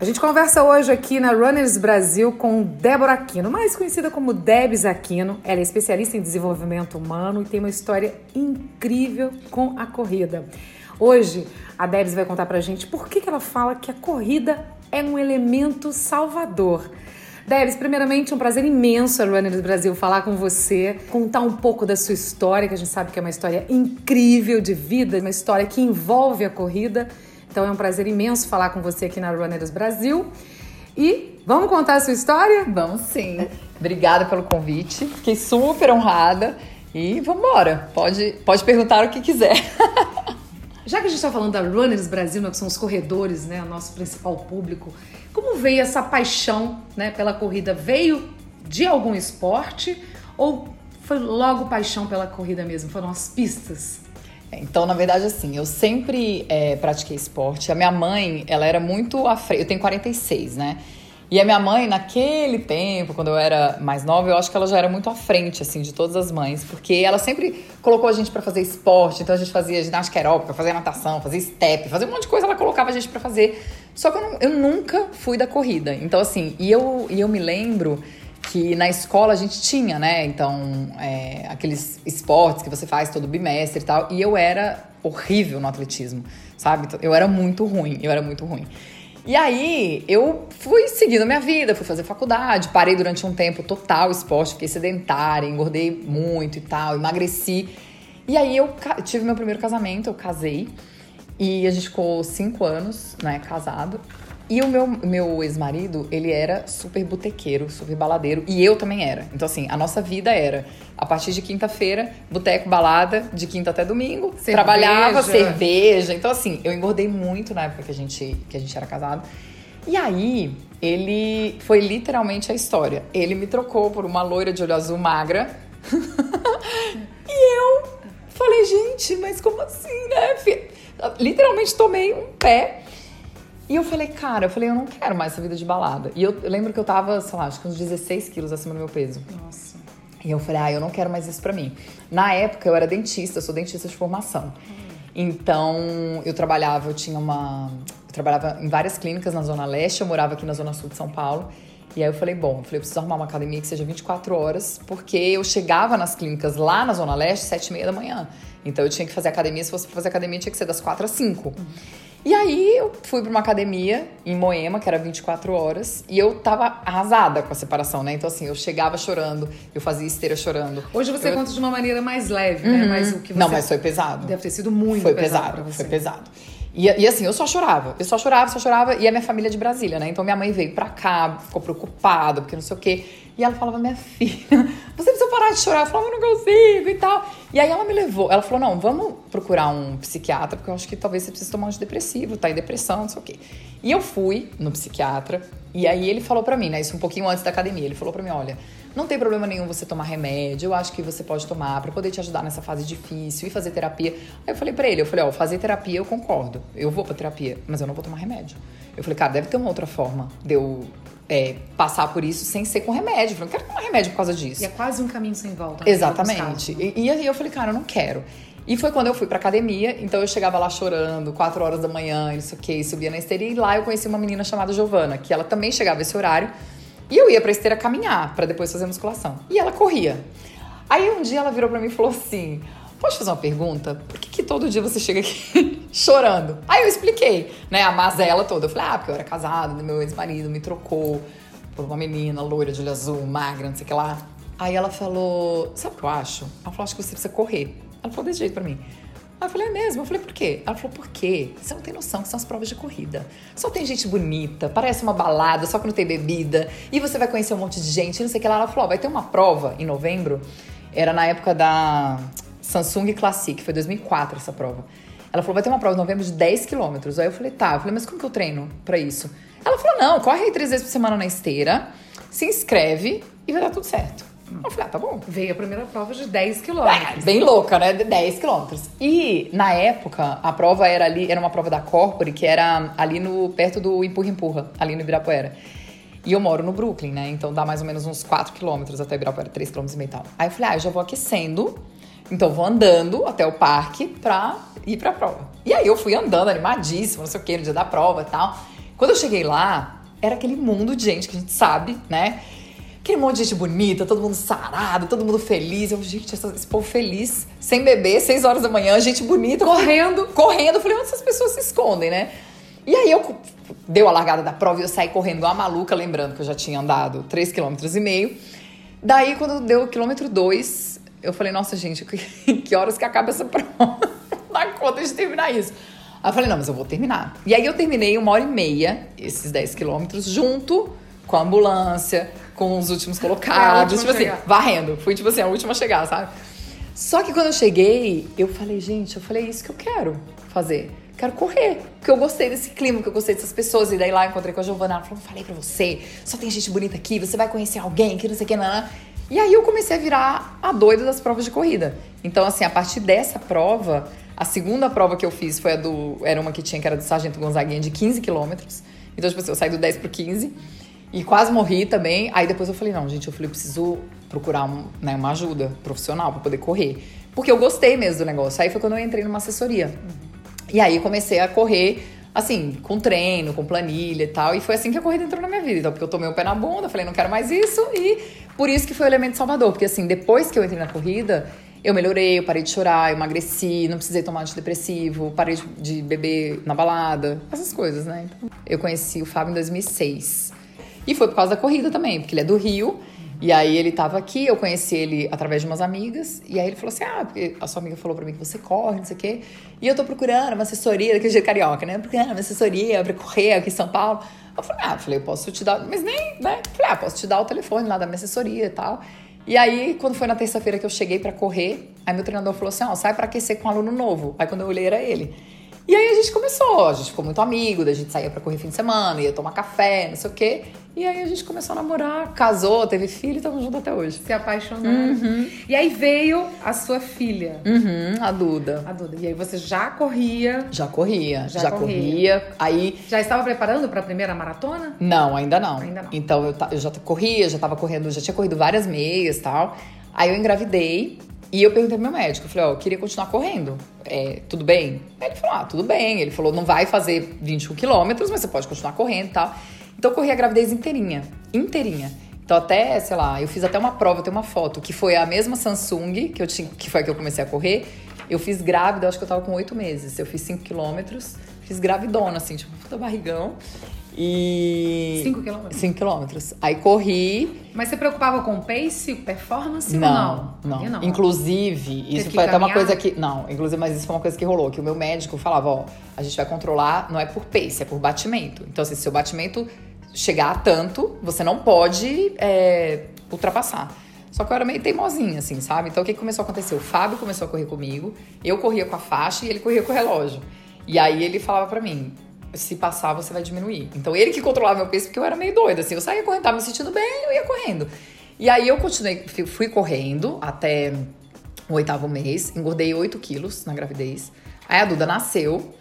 A gente conversa hoje aqui na Runners Brasil com Débora Aquino, mais conhecida como Debs Aquino. Ela é especialista em desenvolvimento humano e tem uma história incrível com a corrida. Hoje, a Debs vai contar pra gente por que, que ela fala que a corrida é um elemento salvador. Debs, primeiramente, um prazer imenso a Runners Brasil falar com você, contar um pouco da sua história, que a gente sabe que é uma história incrível de vida, uma história que envolve a corrida então é um prazer imenso falar com você aqui na Runners Brasil. E vamos contar a sua história? Vamos sim. Obrigada pelo convite. Fiquei super honrada. E vamos embora. Pode, pode perguntar o que quiser. Já que a gente está falando da Runners Brasil, né, que são os corredores, né, o nosso principal público, como veio essa paixão né, pela corrida? Veio de algum esporte ou foi logo paixão pela corrida mesmo? Foram as pistas? Então, na verdade, assim, eu sempre é, pratiquei esporte. A minha mãe, ela era muito à frente. Eu tenho 46, né? E a minha mãe, naquele tempo, quando eu era mais nova, eu acho que ela já era muito à frente, assim, de todas as mães. Porque ela sempre colocou a gente para fazer esporte. Então, a gente fazia ginástica aeróbica, fazia natação, fazia step, fazia um monte de coisa. Ela colocava a gente para fazer. Só que eu, não, eu nunca fui da corrida. Então, assim, e eu, e eu me lembro que na escola a gente tinha, né? Então, é, aqueles esportes que você faz todo bimestre e tal. E eu era horrível no atletismo, sabe? Então, eu era muito ruim, eu era muito ruim. E aí, eu fui seguindo minha vida, fui fazer faculdade, parei durante um tempo total esporte, fiquei sedentária, engordei muito e tal, emagreci. E aí, eu tive meu primeiro casamento, eu casei. E a gente ficou cinco anos, né, casado. E o meu, meu ex-marido, ele era super botequeiro, super baladeiro. E eu também era. Então, assim, a nossa vida era, a partir de quinta-feira, boteco, balada, de quinta até domingo. Cerveja. Trabalhava, cerveja. Então, assim, eu engordei muito na época que a gente, que a gente era casado. E aí, ele foi literalmente a história. Ele me trocou por uma loira de olho azul magra. e eu falei, gente, mas como assim, né? Literalmente tomei um pé. E eu falei, cara, eu falei, eu não quero mais essa vida de balada. E eu, eu lembro que eu tava, sei lá, acho que uns 16 quilos acima do meu peso. Nossa. E eu falei, ah, eu não quero mais isso pra mim. Na época eu era dentista, eu sou dentista de formação. Então eu trabalhava, eu tinha uma. Eu trabalhava em várias clínicas na Zona Leste, eu morava aqui na Zona Sul de São Paulo. E aí eu falei, bom, eu falei, eu preciso arrumar uma academia que seja 24 horas, porque eu chegava nas clínicas lá na Zona Leste, 7 e meia da manhã. Então eu tinha que fazer academia, se fosse pra fazer academia, tinha que ser das 4 às 5. Uhum. E aí eu fui para uma academia em Moema, que era 24 horas, e eu tava arrasada com a separação, né? Então, assim, eu chegava chorando, eu fazia esteira chorando. Hoje você eu... conta de uma maneira mais leve, né? uhum. né? Mas o que você... Não, mas foi pesado. Deve ter sido muito foi pesado. pesado foi pesado. E, e, assim, eu só chorava, eu só chorava, só chorava, e a minha família é de Brasília, né? Então minha mãe veio pra cá, ficou preocupada, porque não sei o quê. E ela falava, minha filha, você precisa parar de chorar. Eu falava, não consigo e tal. E aí ela me levou, ela falou, não, vamos procurar um psiquiatra, porque eu acho que talvez você precise tomar um antidepressivo, tá em depressão, não sei o quê. E eu fui no psiquiatra, e aí ele falou para mim, né, isso um pouquinho antes da academia, ele falou para mim, olha, não tem problema nenhum você tomar remédio, eu acho que você pode tomar para poder te ajudar nessa fase difícil e fazer terapia. Aí eu falei para ele, eu falei, ó, fazer terapia eu concordo, eu vou pra terapia, mas eu não vou tomar remédio. Eu falei, cara, deve ter uma outra forma de eu é, passar por isso sem ser com remédio. Eu não quero tomar remédio por causa disso. E é quase um caminho sem volta. Né? Exatamente. E, e aí eu falei, cara, eu não quero. E foi quando eu fui pra academia, então eu chegava lá chorando, 4 horas da manhã, isso aqui, subia na esteira. E lá eu conheci uma menina chamada Giovana, que ela também chegava esse horário. E eu ia pra esteira caminhar, para depois fazer musculação. E ela corria. Aí um dia ela virou pra mim e falou assim: Posso fazer uma pergunta? Por que, que todo dia você chega aqui chorando? Aí eu expliquei, né, a mazela toda. Eu falei, ah, porque eu era casada, meu ex-marido me trocou por uma menina loira de olho azul, magra, não sei o que lá. Aí ela falou, sabe o que eu acho? Ela falou, acho que você precisa correr. Ela falou desse jeito pra mim. Aí eu falei, é mesmo? Eu falei, por quê? Ela falou, por quê? Você não tem noção que são as provas de corrida. Só tem gente bonita, parece uma balada, só que não tem bebida. E você vai conhecer um monte de gente, não sei o que lá. Ela falou, vai ter uma prova em novembro. Era na época da Samsung Classic, foi 2004 essa prova. Ela falou, vai ter uma prova em novembro de 10 quilômetros. Aí eu falei, tá. Eu falei, mas como que eu treino pra isso? Ela falou, não, corre aí três vezes por semana na esteira, se inscreve e vai dar tudo certo. Eu falei, ah, tá bom. Veio a primeira prova de 10 quilômetros. É, bem louca, né? De 10 quilômetros. E, na época, a prova era ali, era uma prova da Corpore, que era ali no, perto do Empurra Empurra, ali no Ibirapuera. E eu moro no Brooklyn, né? Então dá mais ou menos uns 4 quilômetros até Ibirapuera, 3 quilômetros e meio tal. Aí eu falei, ah, eu já vou aquecendo então vou andando até o parque pra ir pra prova. E aí eu fui andando animadíssima, não sei o que, no dia da prova e tal. Quando eu cheguei lá, era aquele mundo de gente que a gente sabe, né? Aquele monte de gente bonita, todo mundo sarado, todo mundo feliz. Eu, gente, esse povo feliz, sem beber, seis horas da manhã, gente bonita. Correndo. Correndo. Eu falei, onde essas pessoas se escondem, né? E aí eu deu a largada da prova e eu saí correndo igual a maluca, lembrando que eu já tinha andado 3,5 km e meio. Daí, quando deu o quilômetro 2, eu falei, nossa, gente, que horas que acaba essa prova? Não dá conta de terminar isso. Aí eu falei, não, mas eu vou terminar. E aí eu terminei uma hora e meia, esses 10 quilômetros, junto com a ambulância, com os últimos colocados, tipo assim, varrendo. Fui, tipo assim, a última a chegar, sabe? Só que quando eu cheguei, eu falei, gente, eu falei, é isso que eu quero fazer. Quero correr, porque eu gostei desse clima, que eu gostei dessas pessoas. E daí lá encontrei com a Giovana, ela falou, falei pra você, só tem gente bonita aqui, você vai conhecer alguém, que não sei o que, não, não. E aí eu comecei a virar a doida das provas de corrida. Então, assim, a partir dessa prova, a segunda prova que eu fiz foi a do. Era uma que tinha, que era do Sargento Gonzaguinha, de 15 quilômetros. Então, tipo assim, eu saí do 10 pro 15 e quase morri também. Aí depois eu falei, não, gente, eu falei, preciso procurar um, né, uma ajuda profissional para poder correr. Porque eu gostei mesmo do negócio. Aí foi quando eu entrei numa assessoria. E aí comecei a correr, assim, com treino, com planilha e tal. E foi assim que a corrida entrou na minha vida. Então, porque eu tomei o pé na bunda, falei, não quero mais isso. E por isso que foi o elemento Salvador. Porque assim, depois que eu entrei na corrida, eu melhorei, eu parei de chorar, eu emagreci, não precisei tomar antidepressivo, parei de beber na balada, essas coisas, né? Então, eu conheci o Fábio em 2006. E foi por causa da corrida também, porque ele é do Rio. E aí ele tava aqui, eu conheci ele através de umas amigas, e aí ele falou assim: Ah, porque a sua amiga falou pra mim que você corre, não sei o quê. E eu tô procurando uma assessoria daquele jeito carioca, né? Procurando uma assessoria pra correr aqui em São Paulo. Eu falei, ah, falei, eu posso te dar, mas nem, né? Falei, ah, posso te dar o telefone lá da minha assessoria e tal. E aí, quando foi na terça-feira que eu cheguei para correr, aí meu treinador falou assim: ó, sai para aquecer com um aluno novo. Aí quando eu olhei, era ele. E aí a gente começou, a gente ficou muito amigo, a gente saía pra correr fim de semana, ia tomar café, não sei o quê. E aí a gente começou a namorar, casou, teve filho e estamos juntos até hoje. Se apaixonaram. Uhum. E aí veio a sua filha. Uhum, a Duda. A Duda. E aí você já corria? Já corria, já, já corria. corria. Aí já estava preparando para a primeira maratona? Não, ainda não. Ainda não. Então eu, eu já corria, já estava correndo, já tinha corrido várias meias, tal. Aí eu engravidei e eu perguntei pro meu médico, eu falei, ó, eu queria continuar correndo. É, tudo bem? Aí ele falou, ah, tudo bem. Ele falou, não vai fazer 21 quilômetros, mas você pode continuar correndo e tal. Então eu corri a gravidez inteirinha. Inteirinha. Então até, sei lá, eu fiz até uma prova, eu tenho uma foto, que foi a mesma Samsung, que, eu tinha, que foi a que eu comecei a correr. Eu fiz grávida, acho que eu tava com oito meses. Eu fiz 5 quilômetros, fiz gravidona, assim, tipo, puta barrigão. E. 5 quilômetros? 5 quilômetros. Aí corri. Mas você preocupava com pace, performance não, ou não? Não, não. Inclusive, Teve isso foi até uma coisa que. Não, inclusive, mas isso foi uma coisa que rolou. Que o meu médico falava: ó, a gente vai controlar, não é por pace, é por batimento. Então, assim, se seu batimento chegar a tanto, você não pode é, ultrapassar. Só que eu era meio teimosinha, assim, sabe? Então o que começou a acontecer? O Fábio começou a correr comigo, eu corria com a faixa e ele corria com o relógio. E aí ele falava para mim: se passar, você vai diminuir. Então ele que controlava meu peso, porque eu era meio doida, assim. Eu saía correndo, tava me sentindo bem, eu ia correndo. E aí eu continuei, fui correndo até o oitavo mês, engordei 8 quilos na gravidez. Aí a Duda nasceu.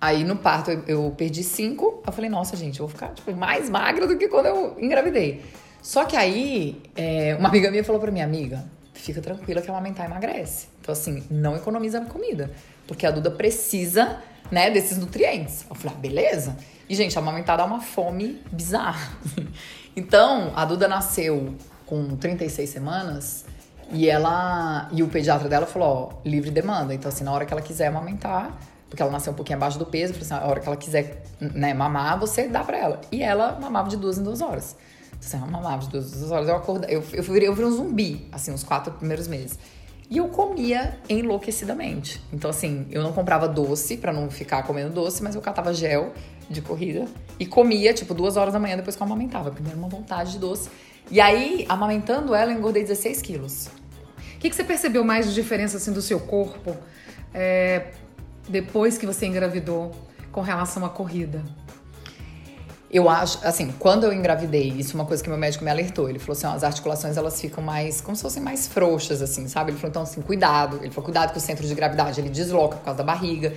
Aí no parto eu, perdi 5. Eu falei, nossa, gente, eu vou ficar tipo, mais magra do que quando eu engravidei. Só que aí, é, uma amiga minha falou pra minha amiga: fica tranquila que amamentar emagrece. Então, assim, não economiza na comida. Porque a Duda precisa né, desses nutrientes. Eu falei, ah, beleza. E, gente, amamentar dá uma fome bizarra. então, a Duda nasceu com 36 semanas e ela. E o pediatra dela falou: ó, livre demanda. Então, assim, na hora que ela quiser amamentar, porque ela nasceu um pouquinho abaixo do peso, assim, a hora que ela quiser né, mamar, você dá pra ela. E ela mamava de duas em duas horas. Então, assim, ela mamava de duas em duas horas. Eu acordei, eu, eu, virei, eu virei um zumbi, assim, os quatro primeiros meses. E eu comia enlouquecidamente. Então, assim, eu não comprava doce para não ficar comendo doce, mas eu catava gel de corrida e comia, tipo, duas horas da manhã depois que eu amamentava. Primeiro, uma vontade de doce. E aí, amamentando ela, eu engordei 16 quilos. O que, que você percebeu mais de diferença, assim, do seu corpo é, depois que você engravidou com relação à corrida? Eu acho, assim, quando eu engravidei, isso é uma coisa que meu médico me alertou. Ele falou assim: ó, as articulações elas ficam mais, como se fossem mais frouxas, assim, sabe? Ele falou: então, assim, cuidado. Ele falou: cuidado com o centro de gravidade, ele desloca por causa da barriga.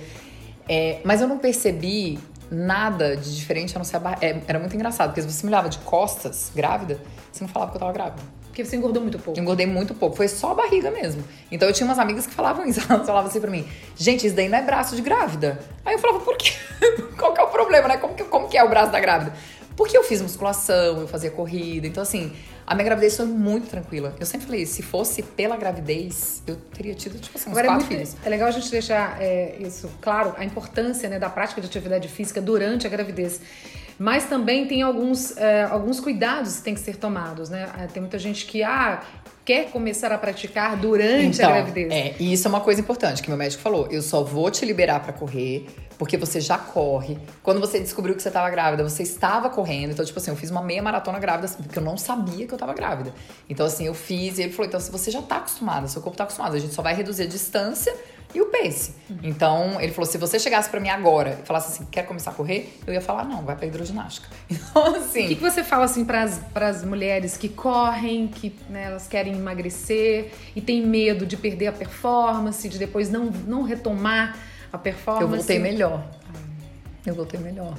É, mas eu não percebi nada de diferente a não ser a barriga. É, era muito engraçado, porque se você me olhava de costas, grávida, você não falava que eu tava grávida. Porque você engordou muito pouco. engordei muito pouco. Foi só a barriga mesmo. Então eu tinha umas amigas que falavam isso. Elas falavam assim pra mim: gente, isso daí não é braço de grávida. Aí eu falava: por quê? Qual que é o problema, né? Como que, como que é o braço da grávida? Porque eu fiz musculação, eu fazia corrida. Então, assim, a minha gravidez foi muito tranquila. Eu sempre falei: se fosse pela gravidez, eu teria tido, tipo assim, uns Agora é, quatro muito, filhos. é legal a gente deixar é, isso claro, a importância né, da prática de atividade física durante a gravidez. Mas também tem alguns, é, alguns cuidados que têm que ser tomados, né? Ah, Tem muita gente que ah, quer começar a praticar durante a gravidez. É, e isso é uma coisa importante que meu médico falou. Eu só vou te liberar pra correr porque você já corre. Quando você descobriu que você tava grávida, você estava correndo. Então, tipo assim, eu fiz uma meia maratona grávida assim, porque eu não sabia que eu tava grávida. Então, assim, eu fiz e ele falou: então, se você já tá acostumada, seu corpo tá acostumado, a gente só vai reduzir a distância e o pace. Então, ele falou: se você chegasse pra mim agora e falasse assim, quer começar a correr? Eu ia falar: não, vai pra hidroginástica. Então, assim. O que, que você fala assim para as mulheres que correm, que né, elas querem emagrecer e tem medo de perder a performance, de depois não, não retomar a performance? Eu voltei melhor. Eu voltei melhor.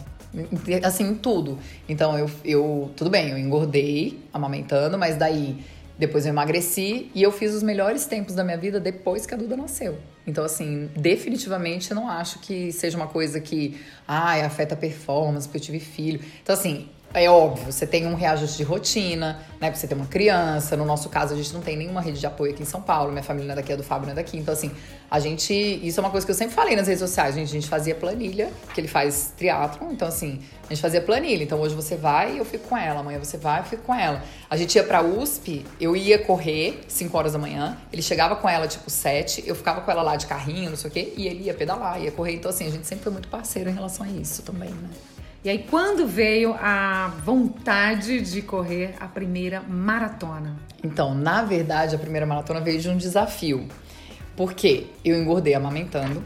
Assim, em tudo. Então, eu, eu. Tudo bem, eu engordei amamentando, mas daí depois eu emagreci e eu fiz os melhores tempos da minha vida depois que a Duda nasceu. Então, assim, definitivamente eu não acho que seja uma coisa que, ai, afeta a performance, porque eu tive filho. Então, assim, é óbvio, você tem um reajuste de rotina, né? Porque você tem uma criança. No nosso caso, a gente não tem nenhuma rede de apoio aqui em São Paulo. Minha família não é daqui, a do Fábio não é daqui. Então, assim, a gente. Isso é uma coisa que eu sempre falei nas redes sociais. Gente, a gente fazia planilha, que ele faz triatlon. Então, assim, a gente fazia planilha. Então, hoje você vai e eu fico com ela. Amanhã você vai eu fico com ela. A gente ia pra USP, eu ia correr 5 horas da manhã. Ele chegava com ela, tipo, 7. Eu ficava com ela lá de carrinho, não sei o quê. E ele ia pedalar, ia correr. Então, assim, a gente sempre foi muito parceiro em relação a isso também, né? E aí, quando veio a vontade de correr a primeira maratona? Então, na verdade, a primeira maratona veio de um desafio. Porque eu engordei amamentando.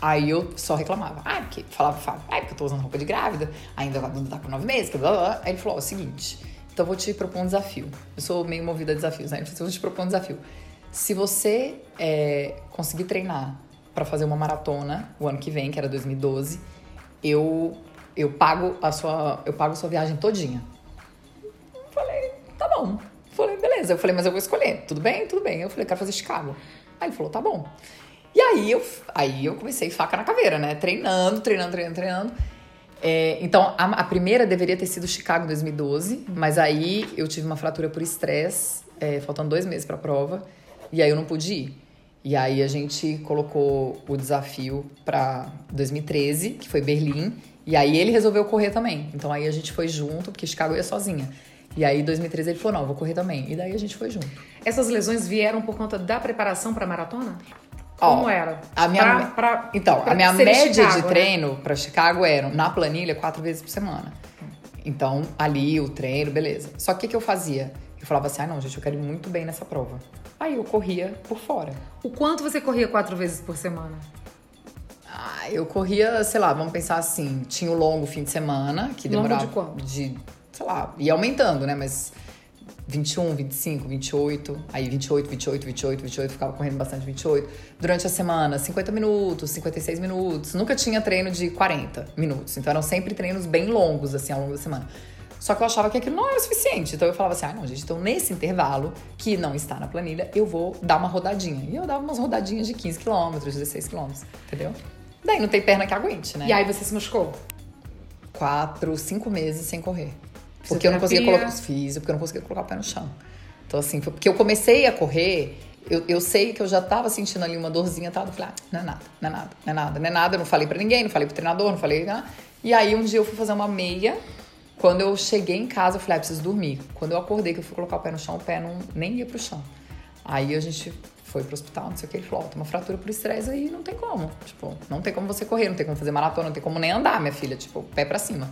Aí eu só reclamava. Ah, porque falava ah, porque eu tô usando roupa de grávida, ainda a Duda tá com nove meses, blá, blá, blá. Aí ele falou: ó, é o seguinte, então eu vou te propor um desafio. Eu sou meio movida a desafios, né? Ele falou, eu vou te propor um desafio. Se você é, conseguir treinar pra fazer uma maratona o ano que vem, que era 2012, eu, eu pago a sua. Eu pago a sua viagem todinha. Falei, tá bom. Falei, beleza. Eu falei, mas eu vou escolher. Tudo bem? Tudo bem. Eu falei, quero fazer Chicago. Aí ele falou, tá bom. E aí eu, aí eu comecei faca na caveira, né? Treinando, treinando, treinando, treinando. É, então, a, a primeira deveria ter sido Chicago em 2012, mas aí eu tive uma fratura por estresse, é, faltando dois meses pra prova, e aí eu não pude ir. E aí a gente colocou o desafio pra 2013, que foi Berlim, e aí ele resolveu correr também. Então aí a gente foi junto, porque Chicago ia sozinha. E aí, em 2013, ele falou: não, vou correr também. E daí a gente foi junto. Essas lesões vieram por conta da preparação para a maratona? Como Ó, era? A minha, Pra- pra- então, pra a minha média Chicago, de né? treino pra Chicago era, na planilha, quatro vezes por semana. Então, ali, o treino, beleza. Só que o que eu fazia? Eu falava assim, ah, não, gente, eu quero ir muito bem nessa prova. Aí eu corria por fora. O quanto você corria quatro vezes por semana? Ah, eu corria, sei lá, vamos pensar assim, tinha o longo fim de semana, que Longo demorava de quanto? de, sei lá, ia aumentando, né, mas 21, 25, 28, aí 28, 28, 28, 28, ficava correndo bastante 28. Durante a semana, 50 minutos, 56 minutos. Nunca tinha treino de 40 minutos, então eram sempre treinos bem longos assim ao longo da semana. Só que eu achava que aquilo não era o suficiente. Então eu falava assim: ah, não, gente, então nesse intervalo, que não está na planilha, eu vou dar uma rodadinha. E eu dava umas rodadinhas de 15 quilômetros, 16 quilômetros, entendeu? Daí não tem perna que aguente, né? E aí você se machucou? quatro, cinco meses sem correr. Porque eu não conseguia colocar. Fiz, porque eu não conseguia colocar o pé no chão. Então, assim, foi porque eu comecei a correr, eu, eu sei que eu já tava sentindo ali uma dorzinha tal. Eu falei, ah, não é nada, não é nada, não é nada, não é nada. Eu não falei pra ninguém, não falei pro treinador, não falei. Ah. E aí um dia eu fui fazer uma meia. Quando eu cheguei em casa, eu falei, ah, preciso dormir. Quando eu acordei, que eu fui colocar o pé no chão, o pé não, nem ia pro chão. Aí a gente foi pro hospital, não sei o que. Ele falou, ó, tem uma fratura por estresse aí, não tem como. Tipo, não tem como você correr, não tem como fazer maratona, não tem como nem andar, minha filha. Tipo, pé pra cima.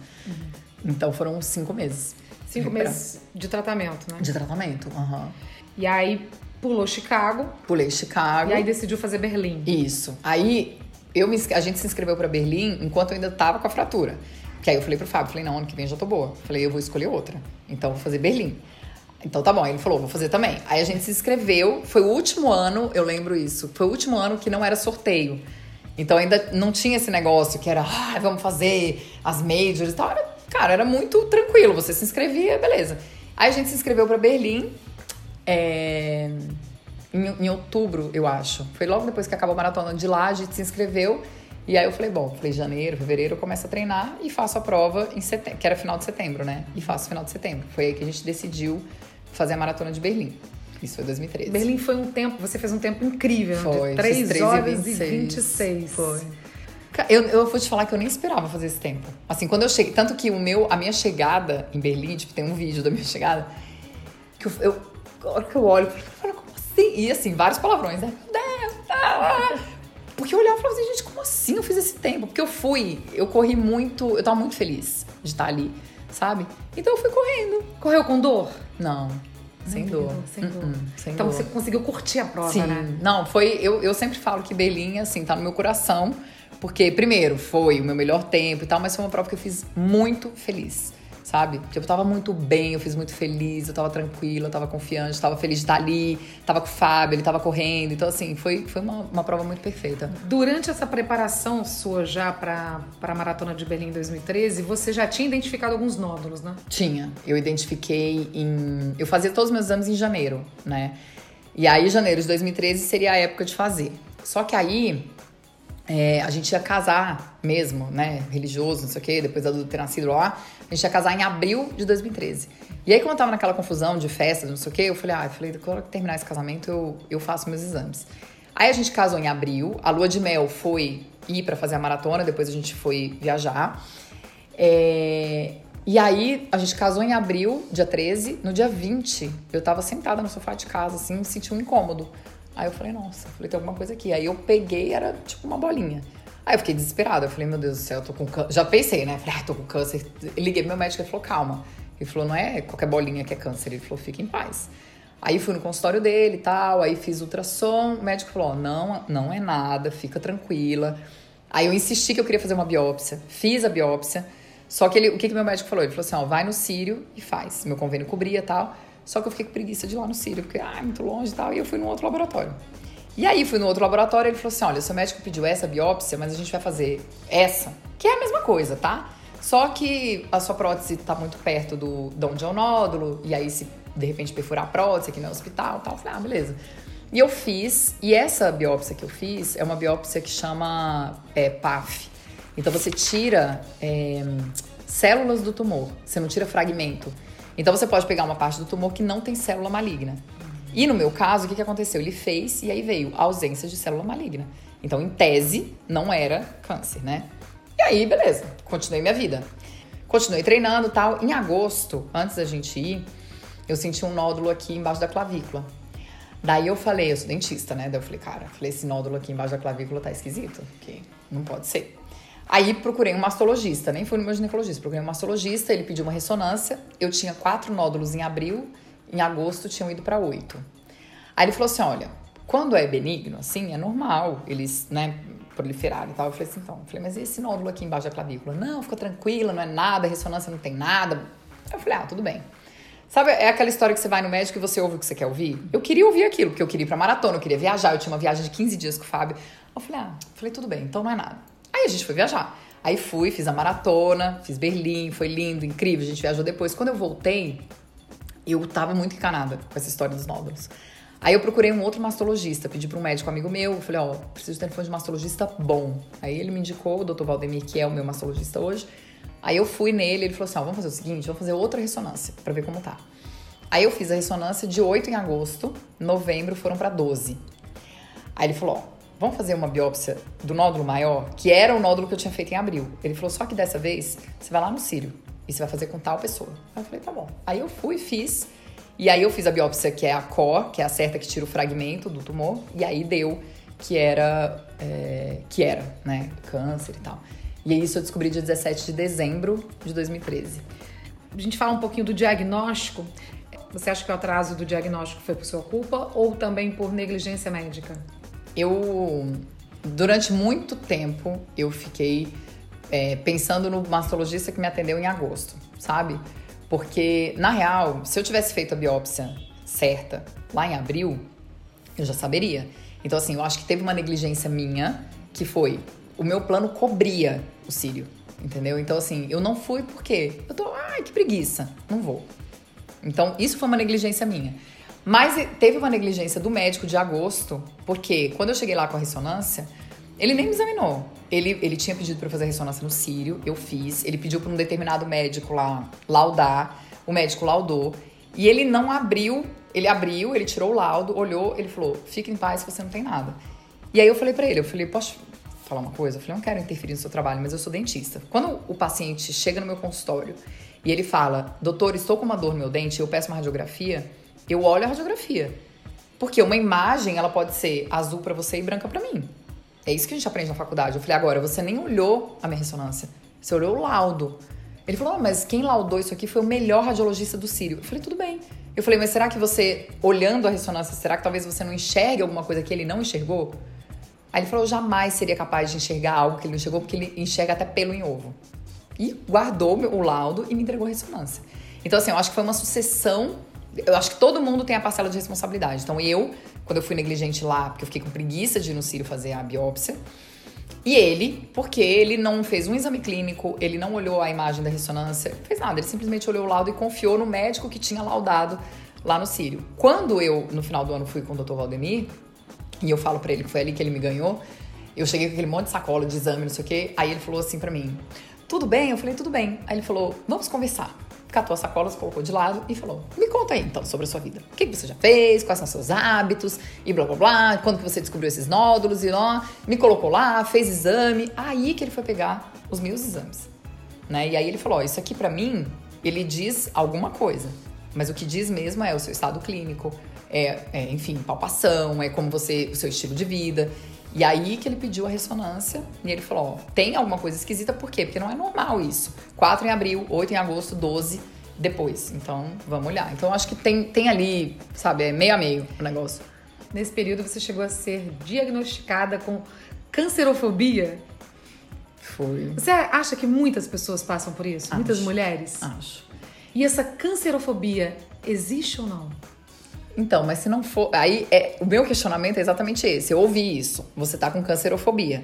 Então foram cinco meses. Cinco meses de tratamento, né? De tratamento, aham. E aí pulou Chicago Pulei Chicago. e aí decidiu fazer Berlim. Isso. Aí eu me, a gente se inscreveu pra Berlim enquanto eu ainda tava com a fratura. Que aí eu falei pro Fábio, falei, não, ano que vem já tô boa. Falei, eu vou escolher outra. Então vou fazer Berlim. Então tá bom. Aí ele falou, vou fazer também. Aí a gente se inscreveu. Foi o último ano, eu lembro isso. Foi o último ano que não era sorteio. Então ainda não tinha esse negócio que era, ah, vamos fazer as majors e tal. Era, cara, era muito tranquilo. Você se inscrevia, beleza. Aí a gente se inscreveu pra Berlim. É, em, em, outubro, eu acho. Foi logo depois que acabou a maratona de lá, a gente se inscreveu. E aí eu falei, bom, falei, janeiro, fevereiro eu começo a treinar e faço a prova em setembro, que era final de setembro, né? E faço final de setembro. Foi aí que a gente decidiu fazer a maratona de Berlim. Isso foi 2013. Berlim foi um tempo, você fez um tempo incrível, foi, de 3, 3 horas e 26. E 26. Foi. Eu, eu vou te falar que eu nem esperava fazer esse tempo. Assim, quando eu cheguei. Tanto que o meu, a minha chegada em Berlim, tipo, tem um vídeo da minha chegada, que eu, eu hora que eu olho, eu falo, como assim? E assim, vários palavrões, né? Meu Deus, tá. Porque eu olhava e falava assim, gente, como assim eu fiz esse tempo? Porque eu fui, eu corri muito, eu tava muito feliz de estar ali, sabe? Então eu fui correndo. Correu com dor? Não. Sem dor. Sem dor. Uh -uh, sem então dor. você conseguiu curtir a prova, Sim. né? Não, foi. Eu, eu sempre falo que Berlim, assim, tá no meu coração. Porque, primeiro, foi o meu melhor tempo e tal, mas foi uma prova que eu fiz muito feliz sabe? Tipo, eu tava muito bem, eu fiz muito feliz, eu tava tranquila, eu tava confiante, eu tava feliz de estar ali, tava com o Fábio, ele tava correndo. Então, assim, foi, foi uma, uma prova muito perfeita. Durante essa preparação sua já pra, pra Maratona de Berlim 2013, você já tinha identificado alguns nódulos, né? Tinha. Eu identifiquei em. Eu fazia todos os meus exames em janeiro, né? E aí, janeiro de 2013 seria a época de fazer. Só que aí, é, a gente ia casar mesmo, né? Religioso, não sei o quê, depois da ter nascido lá. A gente ia casar em abril de 2013. E aí, quando eu tava naquela confusão de festas, não sei o quê, eu falei, ah, eu falei, quando eu terminar esse casamento, eu, eu faço meus exames. Aí a gente casou em abril, a lua de mel foi ir para fazer a maratona, depois a gente foi viajar. É... E aí, a gente casou em abril, dia 13. No dia 20, eu tava sentada no sofá de casa, assim, me senti um incômodo. Aí eu falei, nossa, falei, tem alguma coisa aqui. Aí eu peguei, era tipo uma bolinha. Aí eu fiquei desesperada. Eu falei, meu Deus do céu, eu tô com câncer. Já pensei, né? Falei, ah, tô com câncer. Eu liguei meu médico e falou, calma. Ele falou, não é qualquer bolinha que é câncer. Ele falou, fica em paz. Aí fui no consultório dele e tal, aí fiz ultrassom. O médico falou, não, não é nada, fica tranquila. Aí eu insisti que eu queria fazer uma biópsia. Fiz a biópsia. Só que ele, o que, que meu médico falou? Ele falou assim, ó, vai no Sírio e faz. Meu convênio cobria e tal. Só que eu fiquei com preguiça de ir lá no Sírio, porque, ah, é muito longe e tal. E eu fui num outro laboratório. E aí fui no outro laboratório e ele falou assim: olha, seu médico pediu essa biópsia, mas a gente vai fazer essa, que é a mesma coisa, tá? Só que a sua prótese tá muito perto do de onde é o nódulo, e aí se de repente perfurar a prótese aqui no hospital e tal. Eu falei, ah, beleza. E eu fiz, e essa biópsia que eu fiz é uma biópsia que chama é, PAF. Então você tira é, células do tumor, você não tira fragmento. Então você pode pegar uma parte do tumor que não tem célula maligna. E no meu caso, o que, que aconteceu? Ele fez e aí veio a ausência de célula maligna. Então, em tese, não era câncer, né? E aí, beleza, continuei minha vida. Continuei treinando tal. Em agosto, antes da gente ir, eu senti um nódulo aqui embaixo da clavícula. Daí eu falei, eu sou dentista, né? Daí eu falei, cara, falei, esse nódulo aqui embaixo da clavícula tá esquisito, porque não pode ser. Aí procurei um mastologista, nem fui no meu ginecologista, procurei um mastologista, ele pediu uma ressonância. Eu tinha quatro nódulos em abril em agosto tinham ido para oito. Aí ele falou assim: olha, quando é benigno, assim, é normal eles, né, proliferarem e tal. Eu falei assim: então, eu falei, mas e esse nódulo aqui embaixo da clavícula? Não, fica tranquila, não é nada, ressonância não tem nada. Eu falei: ah, tudo bem. Sabe, é aquela história que você vai no médico e você ouve o que você quer ouvir? Eu queria ouvir aquilo, porque eu queria ir pra maratona, eu queria viajar, eu tinha uma viagem de 15 dias com o Fábio. Eu falei, ah, falei, tudo bem, então não é nada. Aí a gente foi viajar. Aí fui, fiz a maratona, fiz Berlim, foi lindo, incrível, a gente viajou depois. Quando eu voltei, eu tava muito encanada com essa história dos nódulos. Aí eu procurei um outro mastologista, pedi para um médico amigo meu, falei, ó, oh, preciso de telefone de mastologista bom. Aí ele me indicou o Dr. Valdemir, que é o meu mastologista hoje. Aí eu fui nele, ele falou assim, ó, oh, vamos fazer o seguinte, vamos fazer outra ressonância para ver como tá. Aí eu fiz a ressonância de 8 em agosto, novembro foram para 12. Aí ele falou, ó, vamos fazer uma biópsia do nódulo maior, que era o nódulo que eu tinha feito em abril. Ele falou, só que dessa vez você vai lá no Sírio. E você vai fazer com tal pessoa. Aí eu falei, tá bom. Aí eu fui, fiz. E aí eu fiz a biópsia, que é a COR, que é a certa que tira o fragmento do tumor. E aí deu que era, é, que era, né, câncer e tal. E isso eu descobri dia 17 de dezembro de 2013. A gente fala um pouquinho do diagnóstico. Você acha que o atraso do diagnóstico foi por sua culpa ou também por negligência médica? Eu, durante muito tempo, eu fiquei é, pensando no mastologista que me atendeu em agosto, sabe? Porque, na real, se eu tivesse feito a biópsia certa lá em abril, eu já saberia. Então, assim, eu acho que teve uma negligência minha, que foi o meu plano cobria o cílio, entendeu? Então, assim, eu não fui porque eu tô, ai, que preguiça, não vou. Então, isso foi uma negligência minha. Mas teve uma negligência do médico de agosto, porque quando eu cheguei lá com a ressonância, ele nem me examinou. Ele, ele tinha pedido para fazer ressonância no Sírio, eu fiz. Ele pediu para um determinado médico lá laudar. O médico laudou. E ele não abriu, ele abriu, ele tirou o laudo, olhou, ele falou: fique em paz, você não tem nada. E aí eu falei para ele: eu falei, posso falar uma coisa? Eu falei: não quero interferir no seu trabalho, mas eu sou dentista. Quando o paciente chega no meu consultório e ele fala: doutor, estou com uma dor no meu dente, eu peço uma radiografia, eu olho a radiografia. Porque uma imagem, ela pode ser azul para você e branca para mim. É isso que a gente aprende na faculdade. Eu falei, agora, você nem olhou a minha ressonância. Você olhou o laudo. Ele falou, ah, mas quem laudou isso aqui foi o melhor radiologista do Sírio. Eu falei, tudo bem. Eu falei, mas será que você, olhando a ressonância, será que talvez você não enxergue alguma coisa que ele não enxergou? Aí ele falou, jamais seria capaz de enxergar algo que ele não enxergou, porque ele enxerga até pelo em ovo. E guardou o laudo e me entregou a ressonância. Então, assim, eu acho que foi uma sucessão. Eu acho que todo mundo tem a parcela de responsabilidade. Então, eu quando eu fui negligente lá, porque eu fiquei com preguiça de ir no Círio fazer a biópsia. E ele, porque ele não fez um exame clínico, ele não olhou a imagem da ressonância, não fez nada, ele simplesmente olhou o laudo e confiou no médico que tinha laudado lá no Círio. Quando eu, no final do ano, fui com o Dr. Valdemir, e eu falo para ele que foi ali que ele me ganhou, eu cheguei com aquele monte de sacola de exame, não sei o quê, aí ele falou assim para mim: "Tudo bem?" Eu falei: "Tudo bem". Aí ele falou: "Vamos conversar" catou as sacolas, colocou de lado e falou: Me conta aí então sobre a sua vida. O que, você já fez, quais são seus hábitos e blá blá blá, quando que você descobriu esses nódulos e ó, me colocou lá, fez exame. Aí que ele foi pegar os meus exames. Né? E aí ele falou: Isso aqui para mim, ele diz alguma coisa, mas o que diz mesmo é o seu estado clínico, é, é enfim, palpação, é como você, o seu estilo de vida. E aí que ele pediu a ressonância e ele falou: ó, tem alguma coisa esquisita, por quê? Porque não é normal isso. 4 em abril, 8 em agosto, 12 depois. Então, vamos olhar. Então, acho que tem, tem ali, sabe, é meio a meio o negócio. Nesse período, você chegou a ser diagnosticada com cancerofobia? Foi. Você acha que muitas pessoas passam por isso? Acho. Muitas mulheres? Acho. E essa cancerofobia existe ou não? Então, mas se não for. Aí, é, o meu questionamento é exatamente esse. Eu ouvi isso. Você tá com cancerofobia.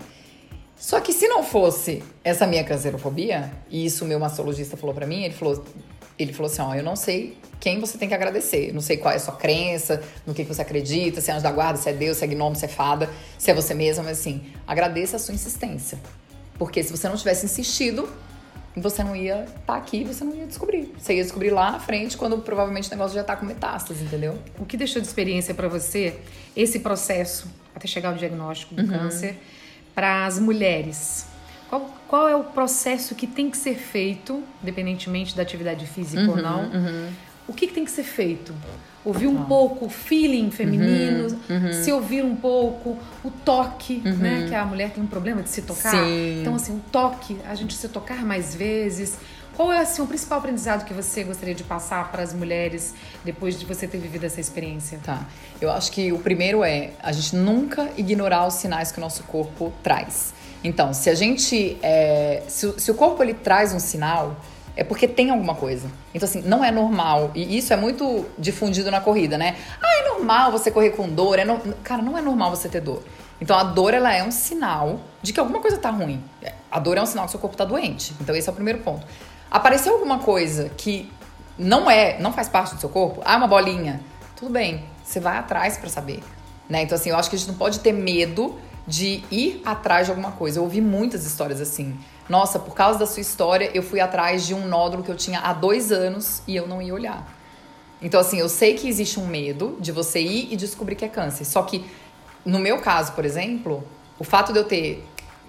Só que se não fosse essa minha cancerofobia, e isso o meu mastologista falou para mim, ele falou, ele falou assim: ó, eu não sei quem você tem que agradecer. não sei qual é a sua crença, no que você acredita, se é anjo da guarda, se é Deus, se é gnomo, se é fada, se é você mesma, mas assim, agradeça a sua insistência. Porque se você não tivesse insistido, você não ia estar tá aqui, você não ia descobrir. Você ia descobrir lá na frente, quando provavelmente o negócio já está com metástase, entendeu? O que deixou de experiência para você esse processo até chegar ao diagnóstico do uhum. câncer para as mulheres? Qual, qual, é o processo que tem que ser feito, independentemente da atividade física uhum, ou não? Uhum. O que, que, tem que ser feito? Ouvir um ah. pouco o feeling feminino, uhum, uhum. se ouvir um pouco o toque, uhum. né? Que a mulher tem um problema de se tocar. Sim. Então, assim, o toque, a gente se tocar mais vezes. Qual é assim, o principal aprendizado que você gostaria de passar para as mulheres depois de você ter vivido essa experiência? Tá. Eu acho que o primeiro é a gente nunca ignorar os sinais que o nosso corpo traz. Então, se a gente. É, se, se o corpo ele traz um sinal, é porque tem alguma coisa. Então, assim, não é normal. E isso é muito difundido na corrida, né? Ah, é normal você correr com dor. É no... Cara, não é normal você ter dor. Então, a dor, ela é um sinal de que alguma coisa tá ruim. A dor é um sinal que seu corpo tá doente. Então, esse é o primeiro ponto. Apareceu alguma coisa que não é, não faz parte do seu corpo? Ah, uma bolinha. Tudo bem. Você vai atrás para saber. Né? Então, assim, eu acho que a gente não pode ter medo de ir atrás de alguma coisa. Eu ouvi muitas histórias assim. Nossa, por causa da sua história, eu fui atrás de um nódulo que eu tinha há dois anos e eu não ia olhar. Então, assim, eu sei que existe um medo de você ir e descobrir que é câncer. Só que, no meu caso, por exemplo, o fato de eu ter.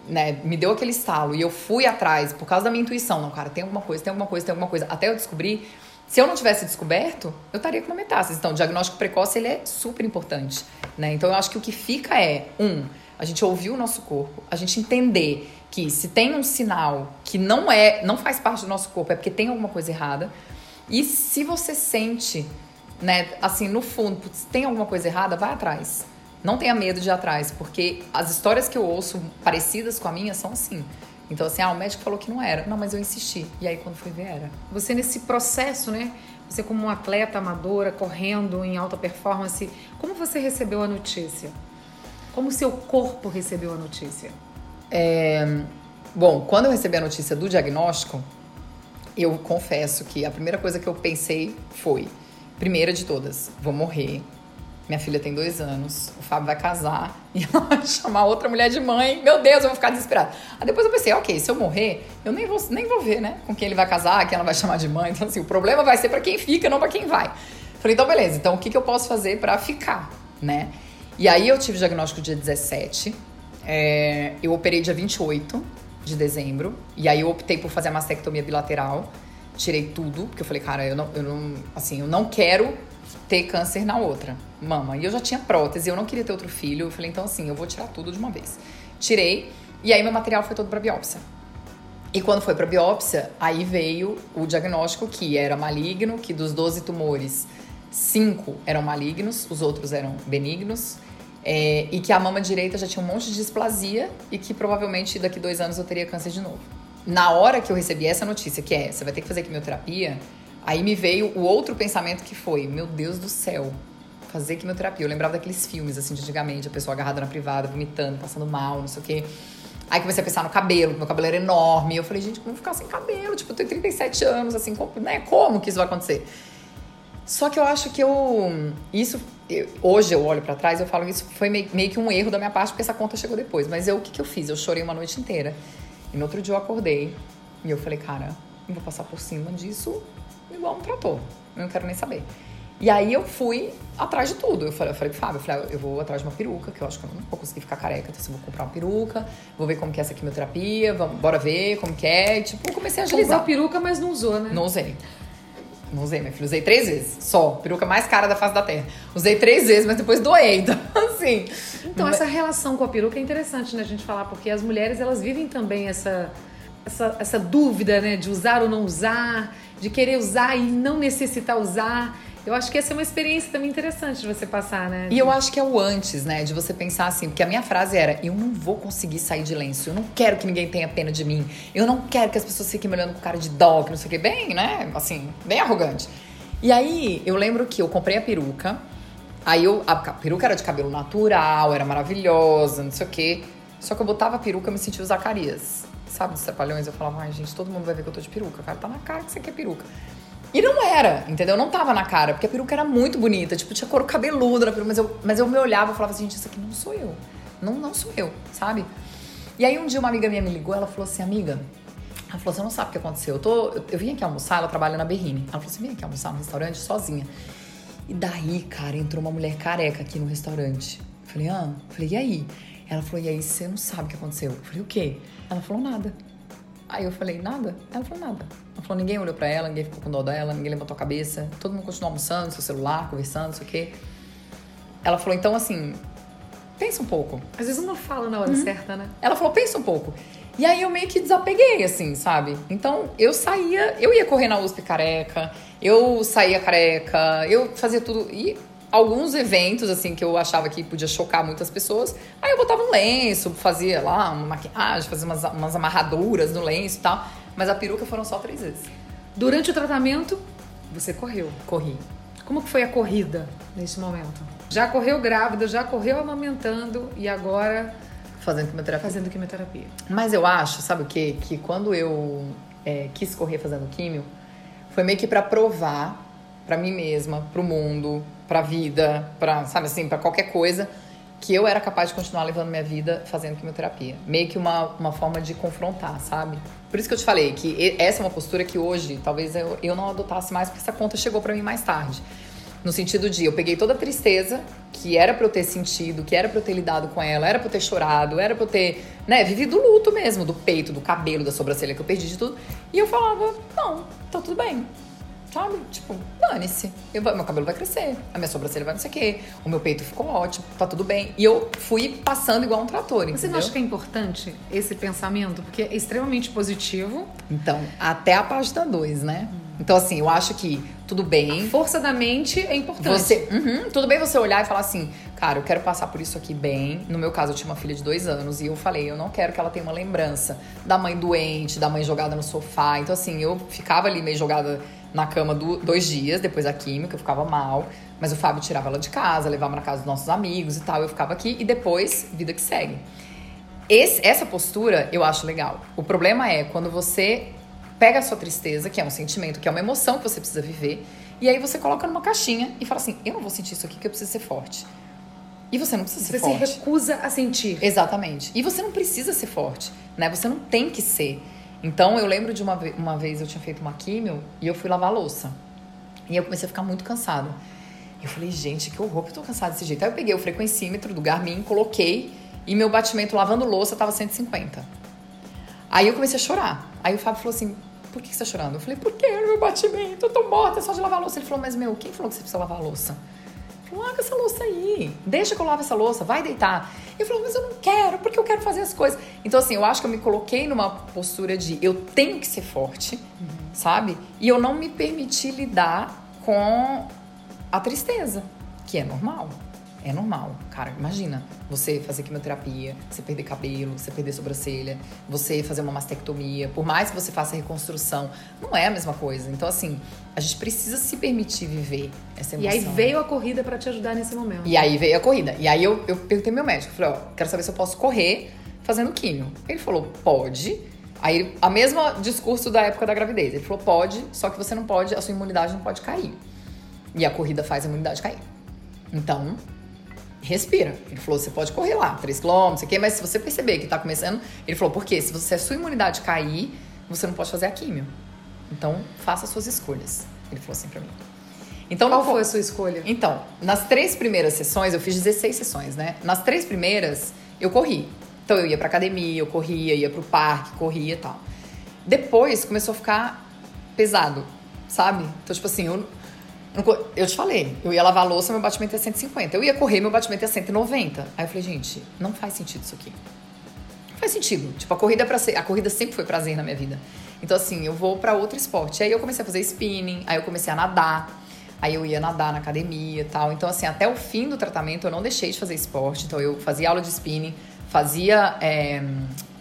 Né, me deu aquele estalo e eu fui atrás por causa da minha intuição. Não, cara, tem alguma coisa, tem alguma coisa, tem alguma coisa. Até eu descobrir. Se eu não tivesse descoberto, eu estaria com uma metástase. Então, o diagnóstico precoce ele é super importante. Né? Então, eu acho que o que fica é, um, a gente ouvir o nosso corpo, a gente entender que se tem um sinal que não é, não faz parte do nosso corpo, é porque tem alguma coisa errada. E se você sente, né, assim, no fundo, se tem alguma coisa errada, vai atrás. Não tenha medo de ir atrás, porque as histórias que eu ouço parecidas com a minha são assim. Então, assim, ah, o médico falou que não era. Não, mas eu insisti. E aí, quando fui ver, era. Você, nesse processo, né? Você, como uma atleta amadora, correndo em alta performance, como você recebeu a notícia? Como o seu corpo recebeu a notícia? É, bom, quando eu recebi a notícia do diagnóstico, eu confesso que a primeira coisa que eu pensei foi: primeira de todas, vou morrer. Minha filha tem dois anos, o Fábio vai casar e ela vai chamar outra mulher de mãe. Meu Deus, eu vou ficar desesperada. Aí depois eu pensei, ok, se eu morrer, eu nem vou, nem vou ver, né? Com quem ele vai casar, quem ela vai chamar de mãe. Então, assim, o problema vai ser para quem fica, não para quem vai. Falei, então beleza, então o que, que eu posso fazer para ficar, né? E aí eu tive o diagnóstico dia 17, é, eu operei dia 28 de dezembro, e aí eu optei por fazer a mastectomia bilateral, tirei tudo, porque eu falei, cara, eu não, eu não, assim, eu não quero ter câncer na outra mama. E eu já tinha prótese, eu não queria ter outro filho. Eu falei, então assim, eu vou tirar tudo de uma vez. Tirei, e aí meu material foi todo para biópsia. E quando foi para biópsia, aí veio o diagnóstico que era maligno, que dos 12 tumores, 5 eram malignos, os outros eram benignos. É, e que a mama direita já tinha um monte de displasia e que provavelmente daqui dois anos eu teria câncer de novo. Na hora que eu recebi essa notícia, que é, você vai ter que fazer quimioterapia, Aí me veio o outro pensamento que foi: meu Deus do céu, fazer quimioterapia. Eu lembrava daqueles filmes, assim, de antigamente, a pessoa agarrada na privada, vomitando, passando mal, não sei o quê. Aí comecei a pensar no cabelo, meu cabelo era enorme. Eu falei, gente, como ficar sem cabelo? Tipo, eu tenho 37 anos, assim, como, né? Como que isso vai acontecer? Só que eu acho que eu. Isso. Eu, hoje eu olho para trás e eu falo isso foi meio, meio, que um erro da minha parte, porque essa conta chegou depois. Mas eu, o que, que eu fiz? Eu chorei uma noite inteira. E no outro dia eu acordei e eu falei, cara, eu vou passar por cima disso igual um trator. Eu não quero nem saber. E aí eu fui atrás de tudo. Eu falei, eu falei pro Fábio, eu, falei, ah, eu vou atrás de uma peruca, que eu acho que eu não vou conseguir ficar careca, então eu vou comprar uma peruca, vou ver como que é essa quimioterapia, vamos, bora ver como que é. E, tipo, comecei a agilizar. Comprou peruca, mas não usou, né? Não usei. Não usei, meu filho. Usei três vezes. Só. Peruca mais cara da face da terra. Usei três vezes, mas depois doei. Então, assim. Então, mas... essa relação com a peruca é interessante, né, a gente falar, porque as mulheres, elas vivem também essa, essa, essa dúvida, né, de usar ou não usar de querer usar e não necessitar usar. Eu acho que essa é uma experiência também interessante de você passar, né? E eu acho que é o antes, né? De você pensar assim, porque a minha frase era: eu não vou conseguir sair de lenço, eu não quero que ninguém tenha pena de mim, eu não quero que as pessoas fiquem me olhando com cara de dó, que não sei o que, bem, né? Assim, bem arrogante. E aí eu lembro que eu comprei a peruca, aí eu, a peruca era de cabelo natural, era maravilhosa, não sei o que. Só que eu botava a peruca e me sentia o Zacarias sabe, dos trapalhões, eu falava, ai, gente, todo mundo vai ver que eu tô de peruca. Cara, tá na cara que você quer peruca. E não era, entendeu? Não tava na cara, porque a peruca era muito bonita, tipo, tinha couro cabeludo na peruca, mas eu, mas eu me olhava e falava assim, gente, isso aqui não sou eu. Não, não sou eu, sabe? E aí um dia uma amiga minha me ligou, ela falou assim, amiga, ela falou, você não sabe o que aconteceu. Eu, tô, eu, eu vim aqui almoçar, ela trabalha na Berrine. Ela falou, você vem aqui almoçar no restaurante sozinha. E daí, cara, entrou uma mulher careca aqui no restaurante. Eu falei, ah, eu falei, e aí? Ela falou, e aí, você não sabe o que aconteceu? Eu falei, o quê? Ela falou, nada. Aí eu falei, nada? Ela falou, nada. Ela falou, ninguém olhou pra ela, ninguém ficou com dó dela, ninguém levantou a cabeça, todo mundo continuou almoçando, seu celular, conversando, não sei o quê. Ela falou, então assim, pensa um pouco. Às vezes não fala na hora uhum. certa, né? Ela falou, pensa um pouco. E aí eu meio que desapeguei, assim, sabe? Então eu saía, eu ia correr na USP careca, eu saía careca, eu fazia tudo. E alguns eventos, assim, que eu achava que podia chocar muitas pessoas. Aí eu botava um lenço, fazia lá uma maquiagem, fazia umas, umas amarraduras no lenço e tal. Mas a peruca foram só três vezes. Durante o tratamento, você correu? Corri. Como que foi a corrida nesse momento? Já correu grávida, já correu amamentando e agora... Fazendo quimioterapia. Fazendo quimioterapia. Mas eu acho, sabe o quê? Que quando eu é, quis correr fazendo químio, foi meio que para provar para mim mesma, para o mundo, para a vida, para, sabe assim, para qualquer coisa, que eu era capaz de continuar levando minha vida fazendo quimioterapia. Meio que uma, uma forma de confrontar, sabe? Por isso que eu te falei que essa é uma postura que hoje talvez eu, eu não adotasse mais, porque essa conta chegou para mim mais tarde. No sentido de eu peguei toda a tristeza que era para eu ter sentido, que era para eu ter lidado com ela, era para eu ter chorado, era para eu ter, né, vivido luto mesmo, do peito, do cabelo, da sobrancelha que eu perdi de tudo. E eu falava: "Não, tá tudo bem. Sabe? Tipo, dane-se. Meu cabelo vai crescer, a minha sobrancelha vai não sei o quê, o meu peito ficou ótimo, tá tudo bem. E eu fui passando igual um trator, entendeu? Você não acha que é importante esse pensamento? Porque é extremamente positivo. Então, até a página 2, né? Hum. Então, assim, eu acho que tudo bem. A força da mente é importante. Você, uhum, tudo bem você olhar e falar assim, cara, eu quero passar por isso aqui bem. No meu caso, eu tinha uma filha de dois anos e eu falei, eu não quero que ela tenha uma lembrança da mãe doente, da mãe jogada no sofá. Então, assim, eu ficava ali meio jogada na cama do, dois dias depois da química, eu ficava mal. Mas o Fábio tirava ela de casa, levava na casa dos nossos amigos e tal. Eu ficava aqui e depois, vida que segue. Esse, essa postura eu acho legal. O problema é quando você pega a sua tristeza, que é um sentimento, que é uma emoção que você precisa viver, E aí você coloca numa caixinha e fala assim: eu não vou sentir isso aqui que eu preciso ser forte. E você não precisa ser Você forte. se recusa a sentir. Exatamente. E você não precisa ser forte, né? Você não tem que ser. Então, eu lembro de uma, uma vez eu tinha feito uma químio e eu fui lavar louça. E eu comecei a ficar muito cansada. Eu falei, gente, que horror, eu tô cansada desse jeito. Aí eu peguei o frequencímetro do Garmin, coloquei e meu batimento lavando louça tava 150. Aí eu comecei a chorar. Aí o Fábio falou assim: por que você tá chorando? Eu falei, porque é meu batimento, eu tô morta, é só de lavar louça. Ele falou, mas meu, quem falou que você precisa lavar louça? Larga essa louça aí. Deixa que eu lave essa louça, vai deitar. Eu falei, mas eu não quero, porque eu quero fazer as coisas. Então, assim, eu acho que eu me coloquei numa postura de eu tenho que ser forte, sabe? E eu não me permiti lidar com a tristeza, que é normal. É normal, cara. Imagina você fazer quimioterapia, você perder cabelo, você perder sobrancelha, você fazer uma mastectomia. Por mais que você faça reconstrução, não é a mesma coisa. Então, assim, a gente precisa se permitir viver essa E emoção. aí veio a corrida pra te ajudar nesse momento. E aí veio a corrida. E aí eu, eu perguntei pro meu médico, falei, ó, quero saber se eu posso correr fazendo químio. Ele falou, pode. Aí, a mesma discurso da época da gravidez. Ele falou, pode, só que você não pode, a sua imunidade não pode cair. E a corrida faz a imunidade cair. Então, respira. Ele falou, você pode correr lá, 3 km, sei o quê, mas se você perceber que tá começando, ele falou, por quê? Se você, a sua imunidade cair, você não pode fazer a químio. Então, faça as suas escolhas. Ele falou assim pra mim. Então, Qual não foi a sua escolha? então, nas três primeiras sessões, eu fiz 16 sessões, né? Nas três primeiras, eu corri. Então, eu ia pra academia, eu corria, ia pro parque, corria e tal. Depois, começou a ficar pesado, sabe? Então, tipo assim, eu, eu te falei, eu ia lavar louça, meu batimento é 150. Eu ia correr, meu batimento é 190. Aí eu falei, gente, não faz sentido isso aqui. Não faz sentido. Tipo, a corrida é ser, a corrida sempre foi prazer na minha vida. Então assim, eu vou pra outro esporte. Aí eu comecei a fazer spinning, aí eu comecei a nadar. Aí eu ia nadar na academia e tal. Então assim, até o fim do tratamento eu não deixei de fazer esporte. Então eu fazia aula de spinning, fazia é,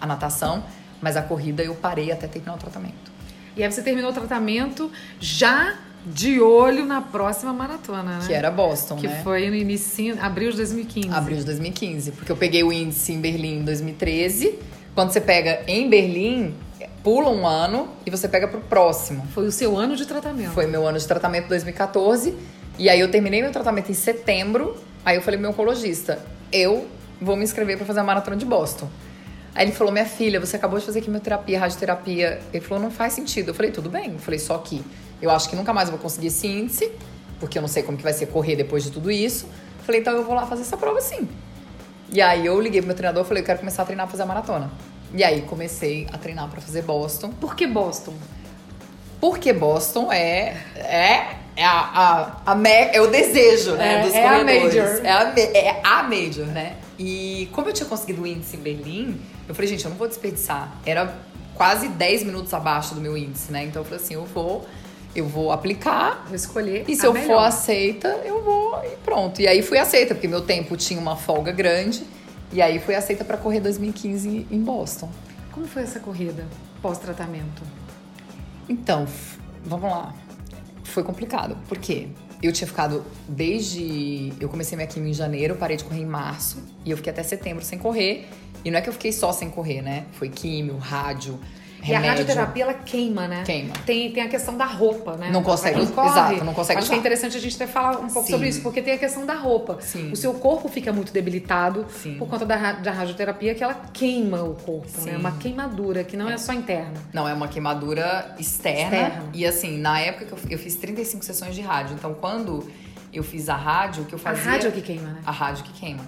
a natação, mas a corrida eu parei até terminar o tratamento. E aí você terminou o tratamento já de olho na próxima maratona, né? Que era Boston, Que né? foi no início, abril de 2015. Abril de 2015. Porque eu peguei o índice em Berlim em 2013. Quando você pega em Berlim, pula um ano e você pega pro próximo. Foi o seu ano de tratamento. Foi meu ano de tratamento 2014. E aí eu terminei meu tratamento em setembro. Aí eu falei pro meu oncologista, eu vou me inscrever pra fazer a maratona de Boston. Aí ele falou, minha filha, você acabou de fazer quimioterapia, radioterapia. Ele falou, não faz sentido. Eu falei, tudo bem. Eu falei, só que eu acho que nunca mais vou conseguir esse índice, porque eu não sei como que vai ser correr depois de tudo isso. Eu falei, então eu vou lá fazer essa prova sim. E aí eu liguei pro meu treinador e falei, eu quero começar a treinar pra fazer a maratona. E aí comecei a treinar pra fazer Boston. Por que Boston? Porque Boston é é é a, a, a me- é o desejo, né, É, dos é a corredores. major. É a, é a major, né? E como eu tinha conseguido o índice em Berlim, eu falei, gente, eu não vou desperdiçar. Era quase 10 minutos abaixo do meu índice, né? Então eu falei assim, eu vou eu vou aplicar Vou escolher e se eu melhor. for aceita, eu vou e pronto. E aí fui aceita, porque meu tempo tinha uma folga grande. E aí fui aceita para correr 2015 em Boston. Como foi essa corrida pós-tratamento? Então, vamos lá. Foi complicado. Por quê? Eu tinha ficado desde. Eu comecei minha quimio em janeiro, parei de correr em março. E eu fiquei até setembro sem correr. E não é que eu fiquei só sem correr, né? Foi químio, rádio, E a remédio. radioterapia, ela queima, né? Queima. Tem, tem a questão da roupa, né? Não consegue- quem corre, exato, não consegue Acho que é usar. interessante a gente até falar um pouco Sim. sobre isso, porque tem a questão da roupa. Sim. O seu corpo fica muito debilitado Sim. por conta da, da radioterapia, que ela queima o corpo, Sim. né? Uma queimadura, que não é, só interna. Não, é uma queimadura externa. Externa. E assim, na época que eu, eu fiz 35 sessões de rádio. Então, quando eu fiz a rádio, o que eu A fazia. rádio é que queima, né? A rádio que queima.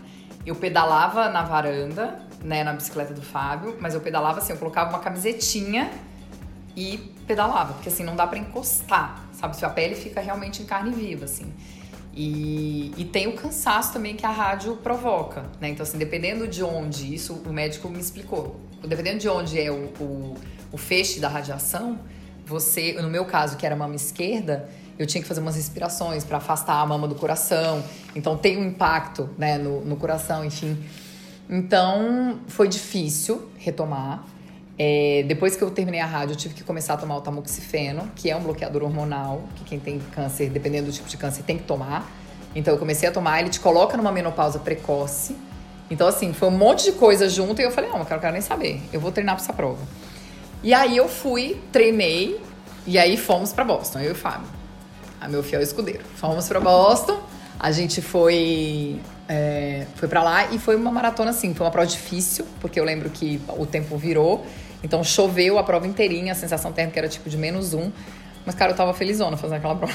Eu pedalava na varanda, né, na bicicleta do Fábio, mas eu pedalava assim, eu colocava uma camisetinha e pedalava, porque assim não dá pra encostar, sabe? Sua pele fica realmente em carne viva, assim. E, e tem o cansaço também que a rádio provoca, né? Então, assim, dependendo de onde, isso o médico me explicou. Dependendo de onde é o, o, o feixe da radiação, você, no meu caso, que era mama esquerda, eu tinha que fazer umas respirações para afastar a mama do coração. Então tem um impacto, né, no, no coração, enfim. Então foi difícil retomar. É, depois que eu terminei a rádio, eu tive que começar a tomar o tamoxifeno, que é um bloqueador hormonal, que quem tem câncer, dependendo do tipo de câncer, tem que tomar. Então eu comecei a tomar, ele te coloca numa menopausa precoce. Então, assim, foi um monte de coisa junto e eu falei, não, eu quero, quero nem saber. Eu vou treinar pra essa prova. E aí eu fui, treinei, e aí fomos pra Boston, eu e o Fábio. A meu fiel escudeiro. Fomos para Boston, a gente foi é, foi para lá e foi uma maratona assim, foi uma prova difícil, porque eu lembro que o tempo virou, então choveu a prova inteirinha, a sensação térmica era tipo de menos um. Mas, cara, eu tava felizona fazendo aquela prova.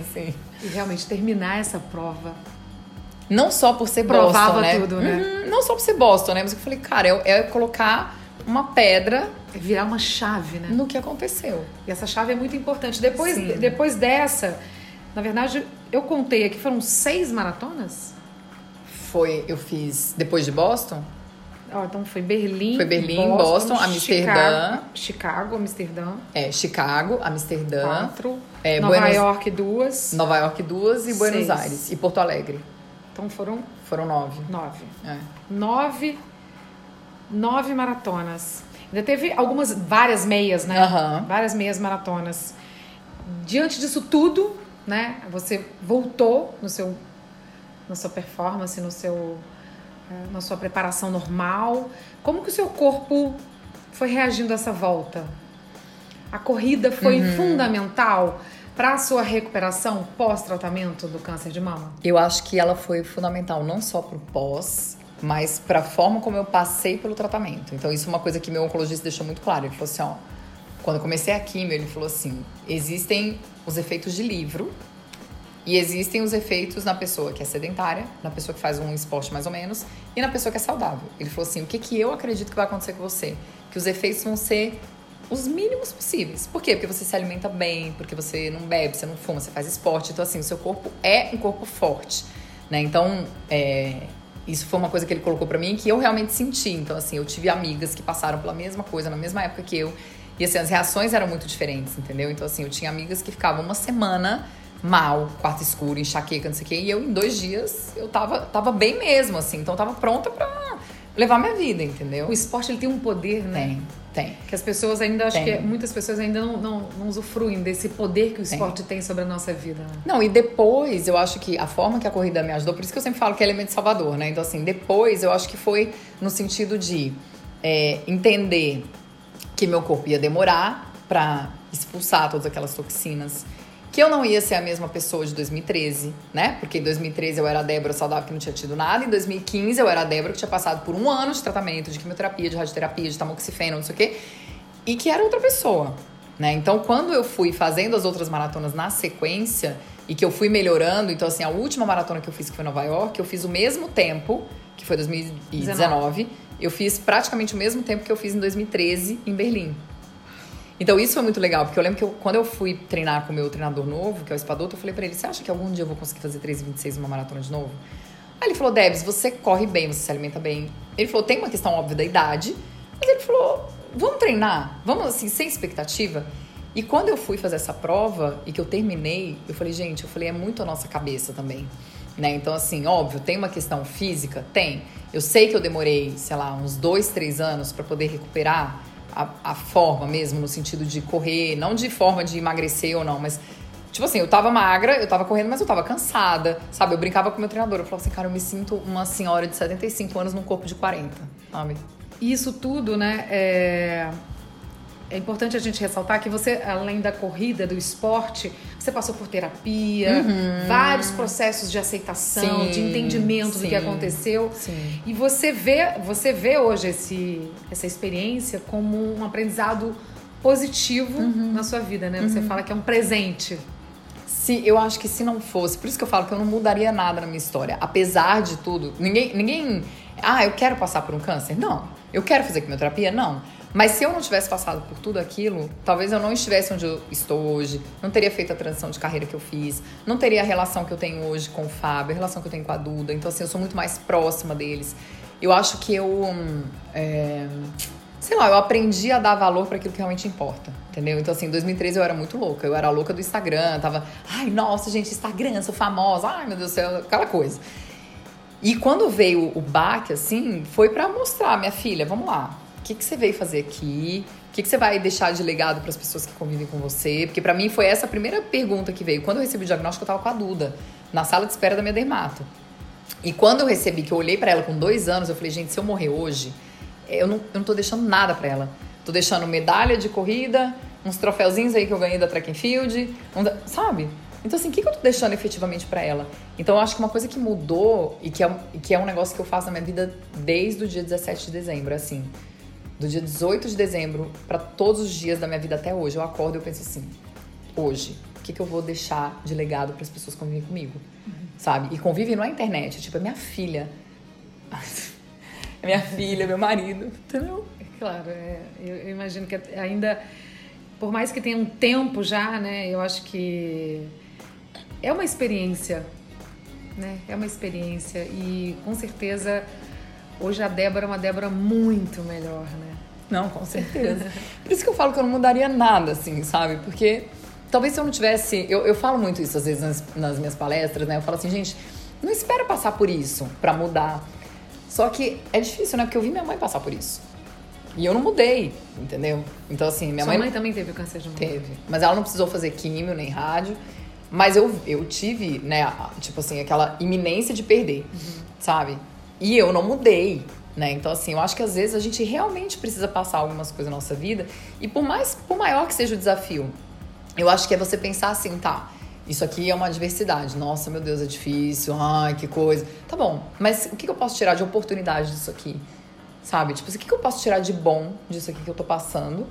assim. E realmente terminar essa prova. Não só por ser Provava Boston, né? tudo, né? Uhum, não só por ser Boston, né? Mas eu falei, cara, é, é colocar uma pedra virar uma chave, né? no que aconteceu. E essa chave é muito importante. Depois, Sim. depois dessa, na verdade, eu contei aqui, foram seis maratonas? Foi, eu fiz depois de Boston, Ó, então foi Berlim, Foi Berlim, Boston, Amsterdã. Chicago, Chicago, Amsterdã, é, Chicago, Amsterdã, quatro, é, Nova Buenos- York, duas. Nova York duas e Buenos Seis. Aires e Porto Alegre. Então foram Foram nove. nove. É. Nove, nove maratonas. Ainda teve algumas, várias meias, né? Aham. Várias meias maratonas. Diante disso tudo, né? Você voltou no seu, na sua performance, no seu, eh, na sua preparação normal. Como que o seu corpo foi reagindo a essa volta? A corrida foi Uhum. fundamental para a sua recuperação pós-tratamento do câncer de mama? Eu acho que ela foi fundamental não só pro pós, mas pra forma como eu passei pelo tratamento. Então isso é uma coisa que meu oncologista deixou muito claro. Ele falou assim, ó, quando eu comecei a quimio, ele falou assim, existem os efeitos de livro e existem os efeitos na pessoa que é sedentária, na pessoa que faz um esporte mais ou menos e na pessoa que é saudável. Ele falou assim, o que que eu acredito que vai acontecer com você? Que os efeitos vão ser os mínimos possíveis. Por quê? Porque você se alimenta bem, porque você não bebe, você não fuma, você faz esporte. Então, assim, o seu corpo é um corpo forte, né? Então, é, isso foi uma coisa que ele colocou pra mim que eu realmente senti. Então, assim, eu tive amigas que passaram pela mesma coisa na mesma época que eu. E, assim, as reações eram muito diferentes, entendeu? Então, assim, eu tinha amigas que ficavam uma semana mal, quarto escuro, enxaqueca, não sei o quê. E eu, em dois dias, eu tava, tava bem mesmo, assim. Então, eu tava pronta pra levar minha vida, entendeu? O esporte ele tem um poder, né? Tem. Que as pessoas ainda, acho Tem. que muitas pessoas ainda não, não, não usufruem desse poder que o esporte tem sobre a nossa vida. né? Não, e depois eu acho que a forma que a corrida me ajudou, por isso que eu sempre falo que é elemento Salvador, né? Então, assim, depois eu acho que foi no sentido de é, entender que meu corpo ia demorar pra expulsar todas aquelas toxinas. Que eu não ia ser a mesma pessoa de 2013, né? Porque em 2013 eu era a Débora saudável que não tinha tido nada. Em 2015 eu era a Débora que tinha passado por um ano de tratamento, de quimioterapia, de radioterapia, de tamoxifeno, não sei o quê. E que era outra pessoa, né? Então, quando eu fui fazendo as outras maratonas na sequência e que eu fui melhorando, então assim, a última maratona que eu fiz que foi em Nova York, eu fiz o mesmo tempo, que foi 2019, eu fiz praticamente o mesmo tempo que eu fiz em 2013 em Berlim. Então isso foi muito legal, porque eu lembro que eu- quando eu fui treinar com o meu treinador novo, que é o Espadoto, eu falei pra ele, você acha que algum dia eu vou conseguir fazer 3,26 numa maratona de novo? Aí ele falou, Debs, você corre bem, você se alimenta bem. Ele falou, tem uma questão óbvia da idade, mas ele falou, vamos treinar, vamos assim, sem expectativa. E quando eu fui fazer essa prova e que eu terminei, eu falei, gente, eu falei, é muito a nossa cabeça também. Né? Então, assim, óbvio, tem uma questão física? Tem. Eu sei que eu demorei, sei lá, uns dois, três anos para poder recuperar a, a forma mesmo, no sentido de correr, não de forma de emagrecer ou não, mas Tipo assim, eu tava magra, eu tava correndo, mas eu tava cansada, sabe? Eu brincava com meu treinador, eu falava assim, cara, eu me sinto uma senhora de 75 anos num corpo de 40, sabe? Isso tudo, né? É... é importante a gente ressaltar que você, além da corrida, do esporte, você passou por terapia, vários processos de aceitação, Sim, de entendimento do sim, que aconteceu. sim. E você vê, você vê hoje esse, essa experiência como um aprendizado positivo na sua vida, né? Você fala que é um presente. Se, eu acho que se não fosse, por isso que eu falo que eu não mudaria nada na minha história. Apesar de tudo, ninguém, ninguém. Ah, eu quero passar por um câncer? Não. Eu quero fazer quimioterapia? Não. Mas se eu não tivesse passado por tudo aquilo, talvez eu não estivesse onde eu estou hoje, não teria feito a transição de carreira que eu fiz, não teria a relação que eu tenho hoje com o Fábio, a relação que eu tenho com a Duda. Então, assim, eu sou muito mais próxima deles. Eu acho que eu. é, sei lá, eu aprendi a dar valor para aquilo que realmente importa, entendeu? Então, assim, em 2013 eu era muito louca. Eu era louca do Instagram, tava, ai, nossa, gente, Instagram, sou famosa, ai, meu Deus do céu, aquela coisa. E quando veio o baque, assim, foi pra mostrar, minha filha, vamos lá, que, que você veio fazer aqui? O que, que você vai deixar de legado para as pessoas que convivem com você? Porque pra mim foi essa a primeira pergunta que veio. Quando eu recebi o diagnóstico, eu tava com a Duda, na sala de espera da minha dermato. E quando eu recebi, que eu olhei pra ela com dois anos, eu falei, gente, se eu morrer hoje, eu não, eu não tô deixando nada pra ela. Tô deixando medalha de corrida, uns troféuzinhos aí que eu ganhei da track and field, um sabe? Então, assim, o que, que eu tô deixando efetivamente para ela? Então, eu acho que uma coisa que mudou e que é, que é um negócio que eu faço na minha vida desde o dia 17 de dezembro, é assim, do dia 18 de dezembro para todos os dias da minha vida até hoje, eu acordo e eu penso assim, hoje, o que, que eu vou deixar de legado para as pessoas que convivem comigo, uhum. sabe? E convivem não é internet, tipo, é minha filha. é minha filha, meu marido, entendeu? Claro, é, eu, eu imagino que ainda, por mais que tenha um tempo já, né, eu acho que é uma experiência, né? É uma experiência e com certeza hoje a Débora é uma Débora muito melhor, né? Não, com certeza. Por isso que eu falo que eu não mudaria nada, assim, sabe? Porque talvez se eu não tivesse. Eu, eu falo muito isso às vezes nas, nas minhas palestras, né? Eu falo assim, gente, não espera passar por isso para mudar. Só que é difícil, né? Porque eu vi minha mãe passar por isso. E eu não mudei, entendeu? Então, assim, minha Sua mãe. mãe também teve câncer de mama? Teve. Mas ela não precisou fazer químio nem rádio. Mas eu, eu tive, né, tipo assim, aquela iminência de perder, uhum. sabe? E eu não mudei, né? Então, assim, eu acho que às vezes a gente realmente precisa passar algumas coisas na nossa vida. E por mais, por maior que seja o desafio, eu acho que é você pensar assim, tá, isso aqui é uma adversidade. Nossa, meu Deus, é difícil. Ai, que coisa. Tá bom, mas o que eu posso tirar de oportunidade disso aqui? Sabe? Tipo, o que eu posso tirar de bom disso aqui que eu tô passando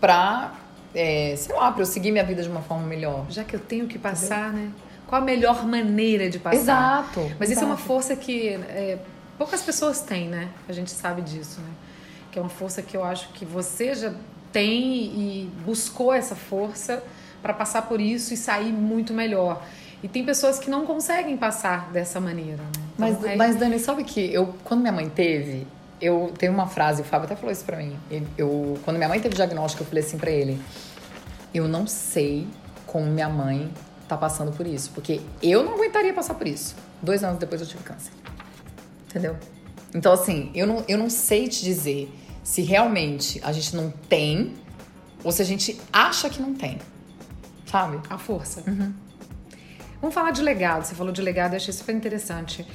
pra é, sei lá, para eu seguir minha vida de uma forma melhor. Já que eu tenho que passar, Entendeu? né? Qual a melhor maneira de passar? Exato. Mas exato. isso é uma força que é, poucas pessoas têm, né? A gente sabe disso, né? Que é uma força que eu acho que você já tem e buscou essa força para passar por isso e sair muito melhor. E tem pessoas que não conseguem passar dessa maneira. Né? Então, mas, é... mas, Dani, sabe que eu, quando minha mãe teve, eu tenho uma frase, o Fábio até falou isso pra mim. Eu, quando minha mãe teve diagnóstico, eu falei assim pra ele: Eu não sei como minha mãe tá passando por isso, porque eu não aguentaria passar por isso. Dois anos depois eu tive câncer. Entendeu? Então, assim, eu não, eu não sei te dizer se realmente a gente não tem ou se a gente acha que não tem. Sabe? A força. Uhum. Vamos falar de legado. Você falou de legado, eu achei super interessante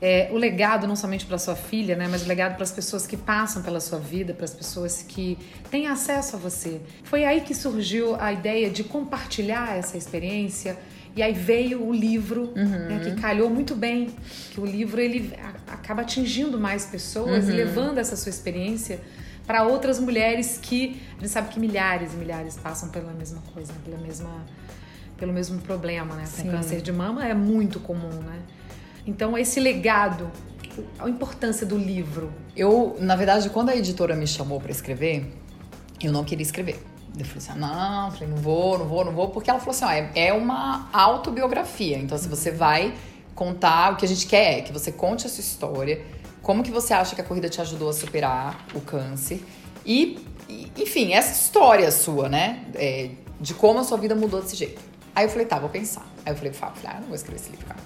é, o legado não somente para sua filha, né, mas o legado para as pessoas que passam pela sua vida, para as pessoas que têm acesso a você. Foi aí que surgiu a ideia de compartilhar essa experiência. E aí veio o livro, uhum. né, que calhou muito bem, que o livro ele acaba atingindo mais pessoas uhum. e levando essa sua experiência para outras mulheres que a gente sabe que milhares e milhares passam pela mesma coisa, pela mesma pelo mesmo problema, né? O câncer de mama é muito comum, né? Então, esse legado, a importância do livro. Eu, na verdade, quando a editora me chamou para escrever, eu não queria escrever. Eu falei assim, ah, não, falei, não vou, não vou, não vou, porque ela falou assim, ó, é, é uma autobiografia. Então, se você vai contar, o que a gente quer é que você conte a sua história, como que você acha que a corrida te ajudou a superar o câncer e, enfim, essa história sua, né, é, de como a sua vida mudou desse jeito. Aí eu falei, tá, vou pensar. Aí eu falei, Fábio, ah, não vou escrever esse livro, cara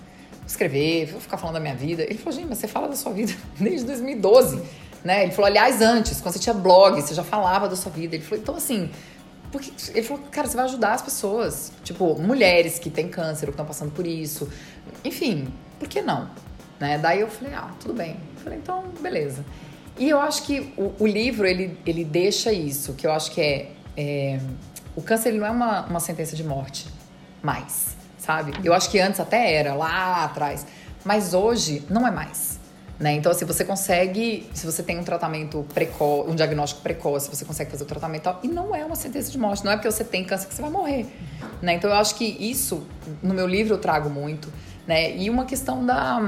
escrever, vou ficar falando da minha vida. Ele falou, gente, mas você fala da sua vida desde 2012, né? Ele falou, aliás, antes, quando você tinha blog, você já falava da sua vida. Ele falou, então assim, porque ele falou, cara, você vai ajudar as pessoas, tipo, mulheres que têm câncer ou que estão passando por isso. Enfim, por que não? Né? Daí eu falei, ah, tudo bem. Eu falei, então, beleza. E eu acho que o, o, livro, ele, ele deixa isso, que eu acho que é... é o câncer não é uma, uma sentença de morte mais sabe? Eu acho que antes até era, lá atrás. Mas hoje não é mais. Né? Então, assim, você consegue, se você tem um tratamento precoce, um diagnóstico precoce, você consegue fazer o tratamento tal, e não é uma sentença de morte, não é porque você tem câncer que você vai morrer. Né? Então, eu acho que isso, no meu livro, eu trago muito. Né? E uma questão da,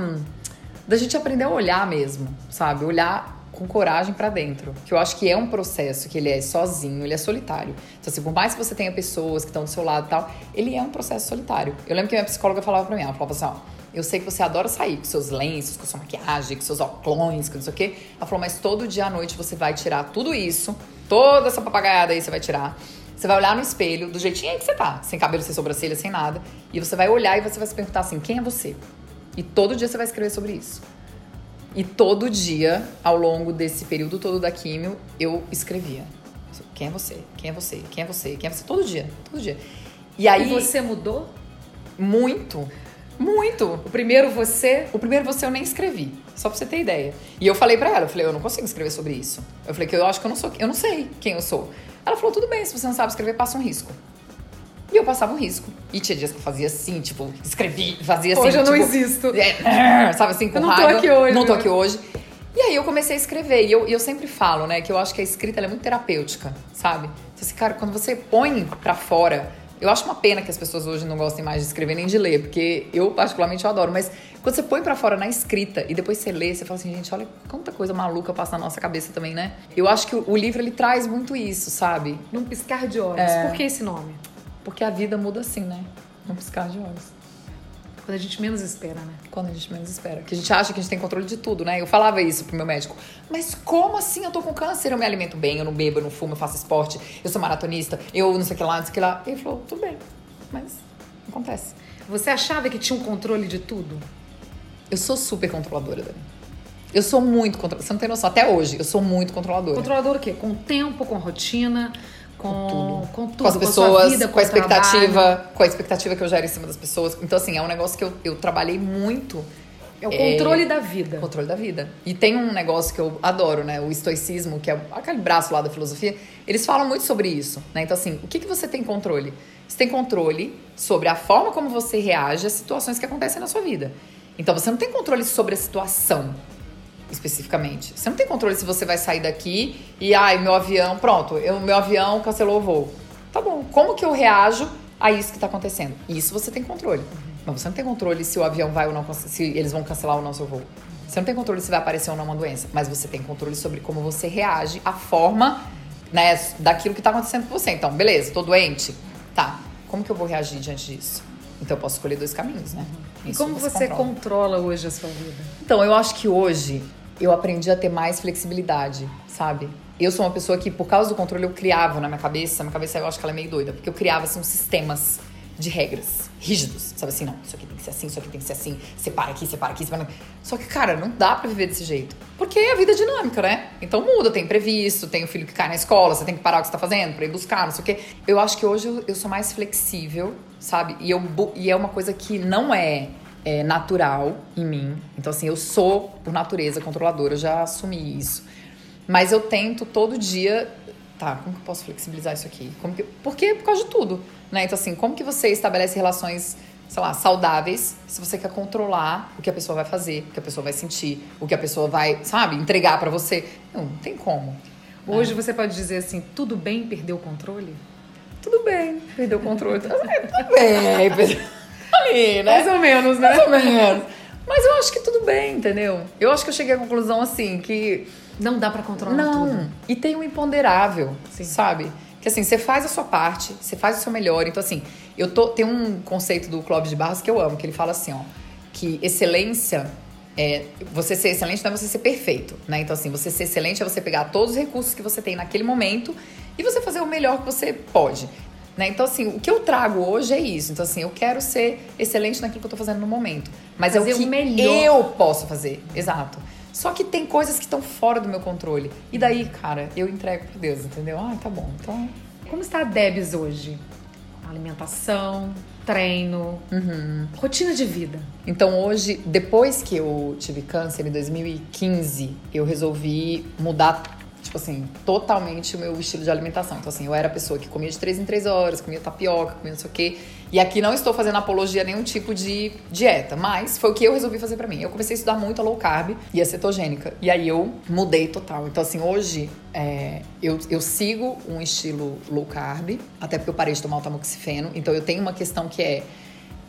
da gente aprender a olhar mesmo, sabe? Olhar com coragem para dentro. Que eu acho que é um processo que ele é sozinho, ele é solitário. Então, assim, por mais que você tenha pessoas que estão do seu lado e tal, ele é um processo solitário. Eu lembro que minha psicóloga falava pra mim, ela falava assim, ó, eu sei que você adora sair com seus lenços, com sua maquiagem, com seus óculos, com não sei o quê. Ela falou, mas todo dia à noite você vai tirar tudo isso, toda essa papagaiada aí você vai tirar. Você vai olhar no espelho, do jeitinho aí que você tá, sem cabelo, sem sobrancelha, sem nada. E você vai olhar e você vai se perguntar assim, quem é você? E todo dia você vai escrever sobre isso. E todo dia, ao longo desse período todo da químio, eu escrevia. Quem é você? Quem é você? Quem é você? Quem é você? Todo dia, todo dia. E aí. E você mudou? Muito. Muito. O primeiro você? O primeiro você eu nem escrevi, só pra você ter ideia. E eu falei pra ela, eu falei, eu não consigo escrever sobre isso. Eu falei que eu acho que eu não sou, eu não sei quem eu sou. Ela falou, tudo bem, se você não sabe escrever, passa um risco. E eu passava um risco. E tinha dias que eu fazia assim, tipo, escrevi, fazia assim. Hoje eu tipo, não existo. É, sabe assim, com eu não tô raiva. aqui hoje. Não tô aqui hoje. E aí eu comecei a escrever. E eu, e eu sempre falo, né, que eu acho que a escrita é muito terapêutica, sabe? Então, assim, cara, quando você põe pra fora. Eu acho uma pena que as pessoas hoje não gostem mais de escrever nem de ler, porque eu, particularmente, eu adoro. Mas quando você põe pra fora na escrita e depois você lê, você fala assim, gente, olha quanta coisa maluca passa na nossa cabeça também, né? Eu acho que o, o livro, ele traz muito isso, sabe? Num piscar de olhos. É. Por que esse nome? Porque a vida muda assim, né? Num piscar de olhos. Quando a gente menos espera, né? Quando a gente menos espera. Que a gente acha que a gente tem controle de tudo, né? Eu falava isso pro meu médico. Mas como assim? Eu tô com câncer, eu me alimento bem, eu não bebo, eu não fumo, eu faço esporte, eu sou maratonista, eu não sei o que lá, não sei o que lá. Ele falou, tudo bem, mas acontece. Você achava que tinha um controle de tudo? Eu sou super controladora, Dani. Eu sou muito controladora. Você não tem noção. Até hoje, eu sou muito controladora. Controlador o quê? Com tempo, com rotina, com, com tudo. com as a pessoas, sua vida, com a o trabalho. expectativa, com a expectativa que eu gero em cima das pessoas. Então, assim, é um negócio que eu, eu trabalhei muito É o controle da vida. Controle da vida. E tem um negócio que eu adoro, né? O estoicismo, que é aquele braço lá da filosofia. Eles falam muito sobre isso, né? Então, assim, o que, que você tem controle? Você tem controle sobre a forma como você reage às situações que acontecem na sua vida. Então, você não tem controle sobre a situação, especificamente. Você não tem controle se você vai sair daqui e, ai, meu avião, pronto, eu, meu avião cancelou o voo. Tá bom, como que eu reajo a isso que tá acontecendo? Isso você tem controle. Mas você não tem controle se o avião vai ou não, se eles vão cancelar ou não seu voo. Você não tem controle se vai aparecer ou não uma doença, mas você tem controle sobre como você reage à forma, né, daquilo que tá acontecendo com você. Então, beleza, tô doente. Tá, como que eu vou reagir diante disso? Então eu posso escolher dois caminhos, né? E Isso como você controla. controla hoje a sua vida? Então, eu acho que hoje eu aprendi a ter mais flexibilidade, sabe? Eu sou uma pessoa que, por causa do controle, eu criava na minha cabeça, minha cabeça eu acho que ela é meio doida, porque eu criava assim, uns sistemas de regras rígidos, sabe assim? Não, isso aqui tem que ser assim, isso aqui tem que ser assim, separa aqui, separa aqui, separa aqui. Só que, cara, não dá pra viver desse jeito. Porque a vida é dinâmica, né? Então muda, tem imprevisto, tem o filho que cai na escola, você tem que parar o que você tá fazendo pra ir buscar, não sei o quê. Eu acho que hoje eu, eu sou mais flexível, sabe? E, eu, e é uma coisa que não é é, natural em mim. Então, assim, eu sou, por natureza, controladora, eu já assumi isso. Mas eu tento todo dia. Tá, como que eu posso flexibilizar isso aqui? Como que, porque por causa de tudo. Né? Então, assim, como que você estabelece relações, sei lá, saudáveis se você quer controlar o que a pessoa vai fazer, o que a pessoa vai sentir, o que a pessoa vai, sabe, entregar pra você? Não, não tem como. Hoje você pode dizer assim, tudo bem perder o controle? Tudo bem, perdeu o controle. Tudo bem, perdeu. Ali, né? Mais ou menos, né? Mais ou menos. Mas eu acho que tudo bem, entendeu? Eu acho que eu cheguei à conclusão assim que. Não dá pra controlar Não. tudo. E tem um imponderável, Sim. sabe? Que assim, você faz a sua parte, você faz o seu melhor. Então, assim, eu tô. Tem um conceito do Clóvis de Barros que eu amo, que ele fala assim, ó, que excelência. É, você ser excelente não é você ser perfeito, né? Então, assim, você ser excelente é você pegar todos os recursos que você tem naquele momento e você fazer o melhor que você pode. Né? Então, assim, o que eu trago hoje é isso. Então, assim, eu quero ser excelente naquilo que eu tô fazendo no momento. Mas Fazer é o que melhor. eu posso fazer. Exato. Só que tem coisas que estão fora do meu controle. E daí, cara, eu entrego pra Deus, entendeu? Ah, tá bom. Então, Como está a Debs hoje? Alimentação, treino, Uhum. rotina de vida. Então hoje, depois que eu tive câncer em 2015, eu resolvi mudar, tipo assim, totalmente o meu estilo de alimentação. Então assim, eu era a pessoa que comia de 3 em 3 horas, comia tapioca, comia não sei o quê. E aqui não estou fazendo apologia a nenhum tipo de dieta, mas foi o que eu resolvi fazer pra mim. Eu comecei a estudar muito a low carb e a cetogênica. E aí eu mudei total. Então assim, hoje é, eu, eu sigo um estilo low carb, até porque eu parei de tomar o tamoxifeno. Então eu tenho uma questão que é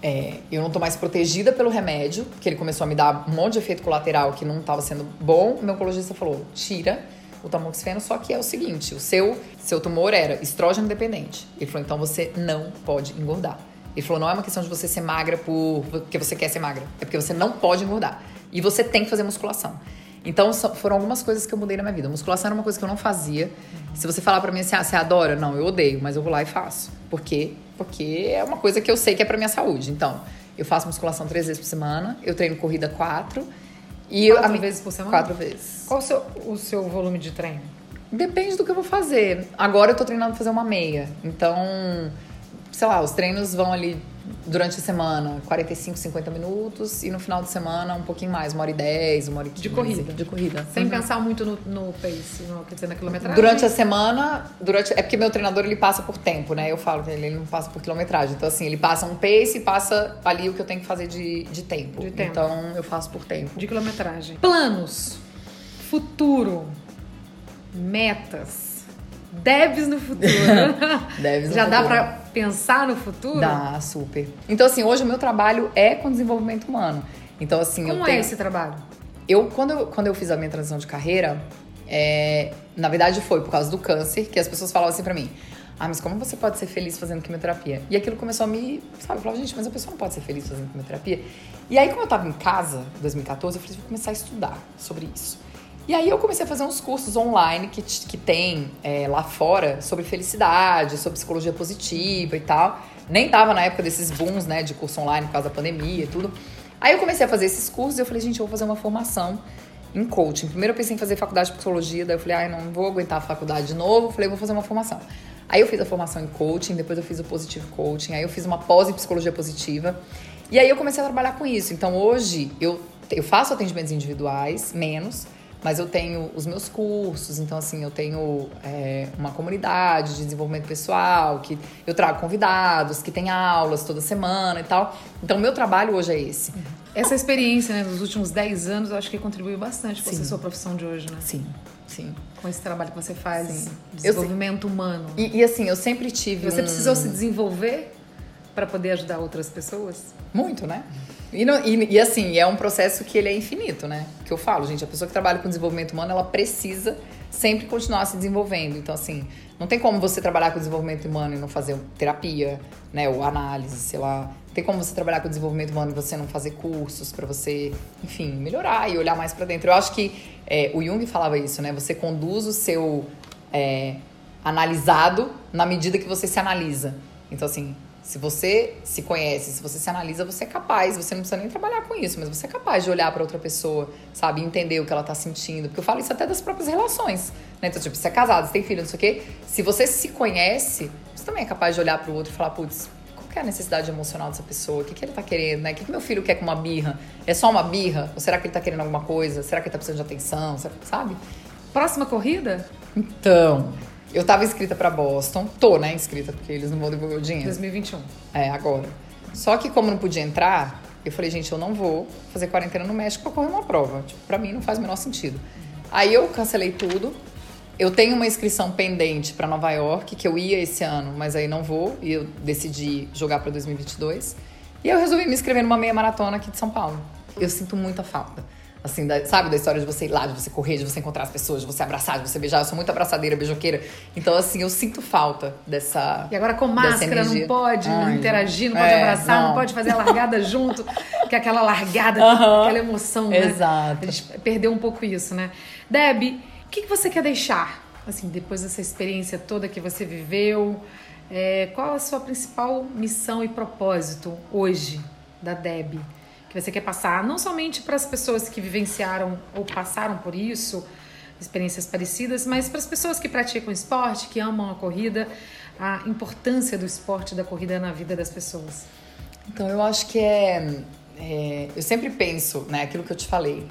é, eu não tô mais protegida pelo remédio, porque ele começou a me dar um monte de efeito colateral que não estava sendo bom. O meu oncologista falou: tira o tamoxifeno, só que é o seguinte: o seu, seu tumor era estrógeno dependente. Ele falou: então você não pode engordar. Ele falou: não é uma questão de você ser magra por, porque você quer ser magra, é porque você não pode engordar. E você tem que fazer musculação. Então foram algumas coisas que eu mudei na minha vida. Musculação era uma coisa que eu não fazia. Se você falar pra mim assim, ah, você adora? Não, eu odeio, mas eu vou lá e faço. Por quê? Porque é uma coisa que eu sei que é pra minha saúde. Então, eu faço musculação três vezes por semana, eu treino corrida quatro. E eu- Quatro mi- vezes por semana? Quatro vezes. Qual o seu, o seu volume de treino? Depende do que eu vou fazer. Agora eu tô treinando pra fazer uma meia. Então, sei lá, os treinos vão ali durante a semana, 45, 50 minutos. E no final de semana, um pouquinho mais, uma hora e 10, uma hora e 15. De corrida. De corrida. Sem uhum. pensar muito no, no pace, no, quer dizer, na quilometragem? Durante a semana, durante, é porque meu treinador, ele passa por tempo, né? Eu falo que ele, ele não passa por quilometragem. Então, assim, ele passa um pace e passa ali o que eu tenho que fazer de, de tempo. De tempo. Então, eu faço por tempo. De quilometragem. Planos, futuro, metas Debs no futuro. Debs no Já futuro. dá para pensar no futuro? Dá, super. Então, assim, hoje o meu trabalho é com desenvolvimento humano. Então, assim, Como eu tenho... é esse trabalho? Eu, quando eu, quando eu fiz a minha transição de carreira, é... na verdade foi por causa do câncer, que as pessoas falavam assim pra mim. Ah, mas como você pode ser feliz fazendo quimioterapia? E aquilo começou a me, sabe, eu falava, gente, mas a pessoa não pode ser feliz fazendo quimioterapia. E aí, como eu tava em casa, em 2014, eu falei, vou começar a estudar sobre isso. E aí eu comecei a fazer uns cursos online que, que tem é, lá fora sobre felicidade, sobre psicologia positiva e tal. Nem tava na época desses booms, né, de curso online por causa da pandemia e tudo. Aí eu comecei a fazer esses cursos e eu falei, gente, eu vou fazer uma formação em coaching. Primeiro eu pensei em fazer faculdade de psicologia, daí eu falei, ai, não vou aguentar a faculdade de novo. Eu falei, vou fazer uma formação. Aí eu fiz a formação em coaching, depois eu fiz o positivo coaching, aí eu fiz uma pós em psicologia positiva. E aí eu comecei a trabalhar com isso. Então hoje eu, eu faço atendimentos individuais, menos, mas eu tenho os meus cursos, então assim, eu tenho é, uma comunidade de desenvolvimento pessoal, que eu trago convidados, que tem aulas toda semana e tal. Então, meu trabalho hoje é esse. Essa experiência, né, dos últimos 10 anos, eu acho que contribuiu bastante com a sua profissão de hoje, né? Sim, sim. Com esse trabalho que você faz, sim. desenvolvimento eu, humano. E, e, assim, eu sempre tive. Você um... precisou se desenvolver para poder ajudar outras pessoas? Muito, né? E, no, e, e, assim, é um processo que ele é infinito, né? Que eu falo, gente, a pessoa que trabalha com desenvolvimento humano, ela precisa sempre continuar se desenvolvendo. Então, assim, não tem como você trabalhar com desenvolvimento humano e não fazer terapia, né? Ou análise, sei lá. Não tem como você trabalhar com desenvolvimento humano e você não fazer cursos para você, enfim, melhorar e olhar mais para dentro. Eu acho que é, o Jung falava isso, né? Você conduz o seu é, analisado na medida que você se analisa. Então, assim, se você se conhece, se você se analisa, você é capaz, você não precisa nem trabalhar com isso, mas você é capaz de olhar para outra pessoa, sabe, entender o que ela tá sentindo. Porque eu falo isso até das próprias relações, né? Então, tipo, você é casado, você tem filho, não sei o quê. Se você se conhece, você também é capaz de olhar para o outro e falar, putz, qual é a necessidade emocional dessa pessoa? O que, que ele tá querendo, né? O que, que meu filho quer com uma birra? É só uma birra? Ou será que ele tá querendo alguma coisa? Será que ele tá precisando de atenção? Sabe? Próxima corrida? Então, eu tava inscrita para Boston. Tô, né, inscrita, porque eles não vão devolver o dinheiro. 2021. É, agora. Só que como não podia entrar, eu falei, gente, eu não vou fazer quarentena no México pra correr uma prova. Tipo, pra mim não faz o menor sentido. Aí eu cancelei tudo. Eu tenho uma inscrição pendente para Nova York, que eu ia esse ano, mas aí não vou. E eu decidi jogar para 2022. E eu resolvi me inscrever numa meia maratona aqui de São Paulo. Eu sinto muita falta. Assim, da, sabe, da história de você ir lá, de você correr, de você encontrar as pessoas, de você abraçar, de você beijar. Eu sou muito abraçadeira, beijoqueira. Então, assim, eu sinto falta dessa. E agora com máscara, não pode Ai, interagir, não pode é, abraçar, não. não. pode fazer a largada junto, que é aquela largada, uh -huh. aquela emoção, né? Exato. A gente perdeu um pouco isso, né? Deb, o que, que você quer deixar, assim, depois dessa experiência toda que você viveu? É, qual a sua principal missão e propósito hoje da Deb? Que você quer passar, não somente para as pessoas que vivenciaram ou passaram por isso, experiências parecidas, mas para as pessoas que praticam esporte, que amam a corrida, a importância do esporte da corrida na vida das pessoas. Então, eu acho que é, é eu sempre penso, né, aquilo que eu te falei,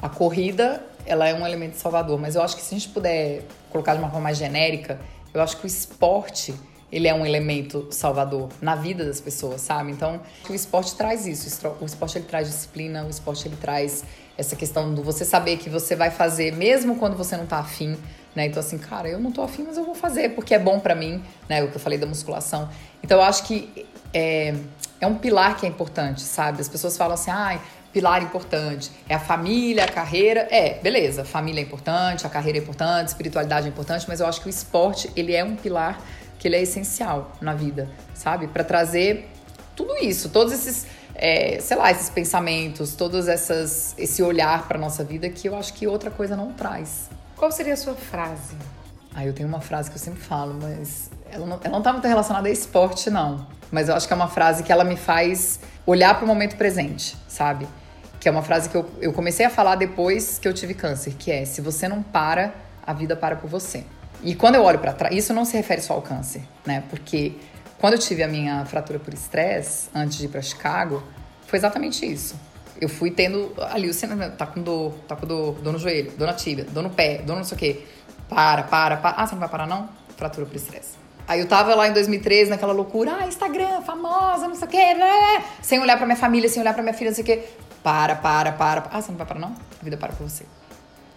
a corrida ela é um elemento salvador, mas eu acho que se a gente puder colocar de uma forma mais genérica, eu acho que o esporte ele é um elemento salvador na vida das pessoas, sabe? Então, o esporte traz isso. O esporte ele traz disciplina, o esporte ele traz essa questão do você saber que você vai fazer mesmo quando você não tá afim, né? Então, assim, cara, eu não tô afim, mas eu vou fazer porque é bom para mim, né? O que eu falei da musculação. Então, eu acho que é, é um pilar que é importante, sabe? As pessoas falam assim, ai. pilar importante. É a família, a carreira. É, beleza, família é importante, a carreira é importante, espiritualidade é importante, mas eu acho que o esporte, ele é um pilar que ele é essencial na vida, sabe? Para trazer tudo isso, todos esses, é, sei lá, esses pensamentos, todos essas, esse olhar para nossa vida que eu acho que outra coisa não traz. Qual seria a sua frase? Ah, eu tenho uma frase que eu sempre falo, mas ela não, ela não tá muito relacionada a esporte, não. Mas eu acho que é uma frase que ela me faz olhar para o momento presente, sabe? Que é uma frase que eu, eu comecei a falar depois que eu tive câncer, que é: se você não para, a vida para por você. E quando eu olho para trás, isso não se refere só ao câncer, né? Porque quando eu tive a minha fratura por estresse, antes de ir para Chicago, foi exatamente isso. Eu fui tendo ali o cinema, tá com dor, tá com dor, dor no joelho, dor na tíbia, dor no pé, dor não sei o quê. Para, para, para. Ah, você não vai parar não? Fratura por estresse. Aí eu tava lá em 2013 naquela loucura, ah, Instagram, famosa, não sei o quê, né? sem olhar pra minha família, sem olhar pra minha filha, não sei o quê. Para, para, para. Ah, você não vai parar não? A vida para por você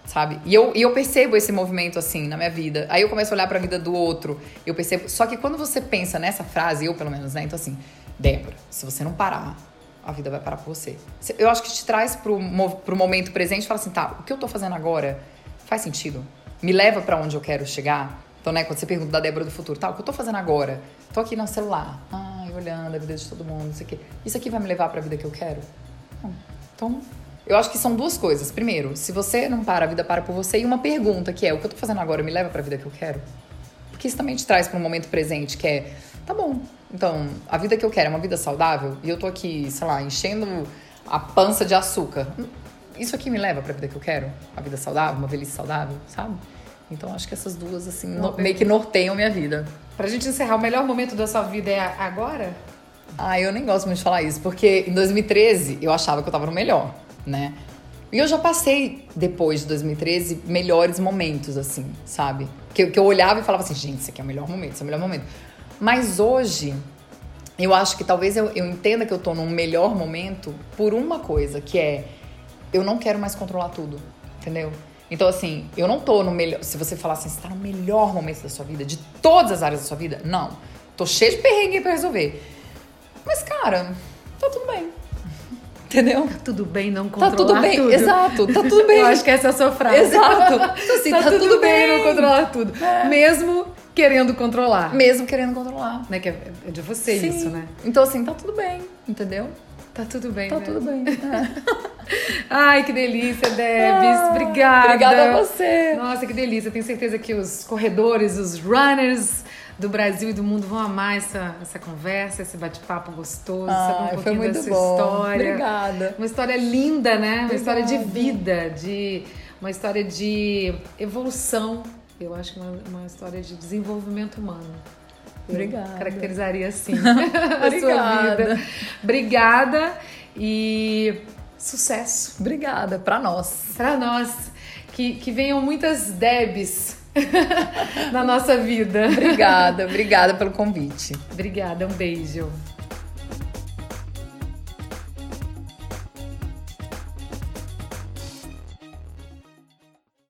sabe? E eu, e eu percebo esse movimento assim na minha vida. Aí eu começo a olhar para a vida do outro. Eu percebo. Só que quando você pensa nessa frase, eu pelo menos, né? Então assim, Débora, se você não parar, a vida vai parar por você. Eu acho que te traz pro, pro momento presente e fala assim, tá, o que eu tô fazendo agora faz sentido? Me leva para onde eu quero chegar? Então, né, quando você pergunta da Débora do futuro, tá, o que eu tô fazendo agora? Tô aqui no celular, ai, olhando a vida de todo mundo, não sei o quê. Isso aqui vai me levar para a vida que eu quero? Então, eu acho que são duas coisas. Primeiro, se você não para, a vida para por você. E uma pergunta que é: o que eu tô fazendo agora me leva para a vida que eu quero? Porque isso também te traz para um momento presente, que é: tá bom, então, a vida que eu quero é uma vida saudável e eu tô aqui, sei lá, enchendo a pança de açúcar. Isso aqui me leva para a vida que eu quero? A vida saudável, uma velhice saudável, sabe? Então, acho que essas duas, assim, no, meio que norteiam minha vida. Pra gente encerrar, o melhor momento da sua vida é agora? Ah, eu nem gosto muito de falar isso, porque em 2013 eu achava que eu tava no melhor né? E eu já passei, depois de 2013, melhores momentos, assim, sabe? Que, que eu olhava e falava assim, gente, esse aqui é o melhor momento, esse é o melhor momento. Mas hoje, eu acho que talvez eu, eu entenda que eu tô num melhor momento por uma coisa, que é eu não quero mais controlar tudo, entendeu? Então, assim, eu não tô no melhor. Se você falar assim, você tá no melhor momento da sua vida, de todas as áreas da sua vida, não. Tô cheio de perrengue pra resolver. Mas, cara, tá tudo bem. Entendeu? Tá tudo bem não controlar Tá tudo bem, tudo. exato. Tá tudo bem. Eu acho que essa é a sua frase. Exato. Então, assim, tá, tá tudo, tudo bem. bem não controlar tudo. É. Mesmo querendo controlar. Mesmo querendo controlar. Né? Que é de você Sim. isso, né? Então, assim, tá tudo bem, entendeu? Tá tudo bem, Tá né? tudo bem. É. Ai, que delícia, Debs. Ah, obrigada. Obrigada a você. Nossa, que delícia. Tenho certeza que os corredores, os runners do Brasil e do mundo vão amar essa, essa conversa, esse bate-papo gostoso, ah, saber um pouquinho foi muito da sua bom. história. Obrigada. Uma história linda, né? Uma Obrigada. história de vida, de uma história de evolução. Eu acho que uma, uma história de desenvolvimento humano. Eu Obrigada. Caracterizaria assim a sua vida. Obrigada e sucesso. Obrigada para nós. Para nós. Que, que venham muitas Debs na nossa vida. Obrigada, obrigada pelo convite. Obrigada, um beijo.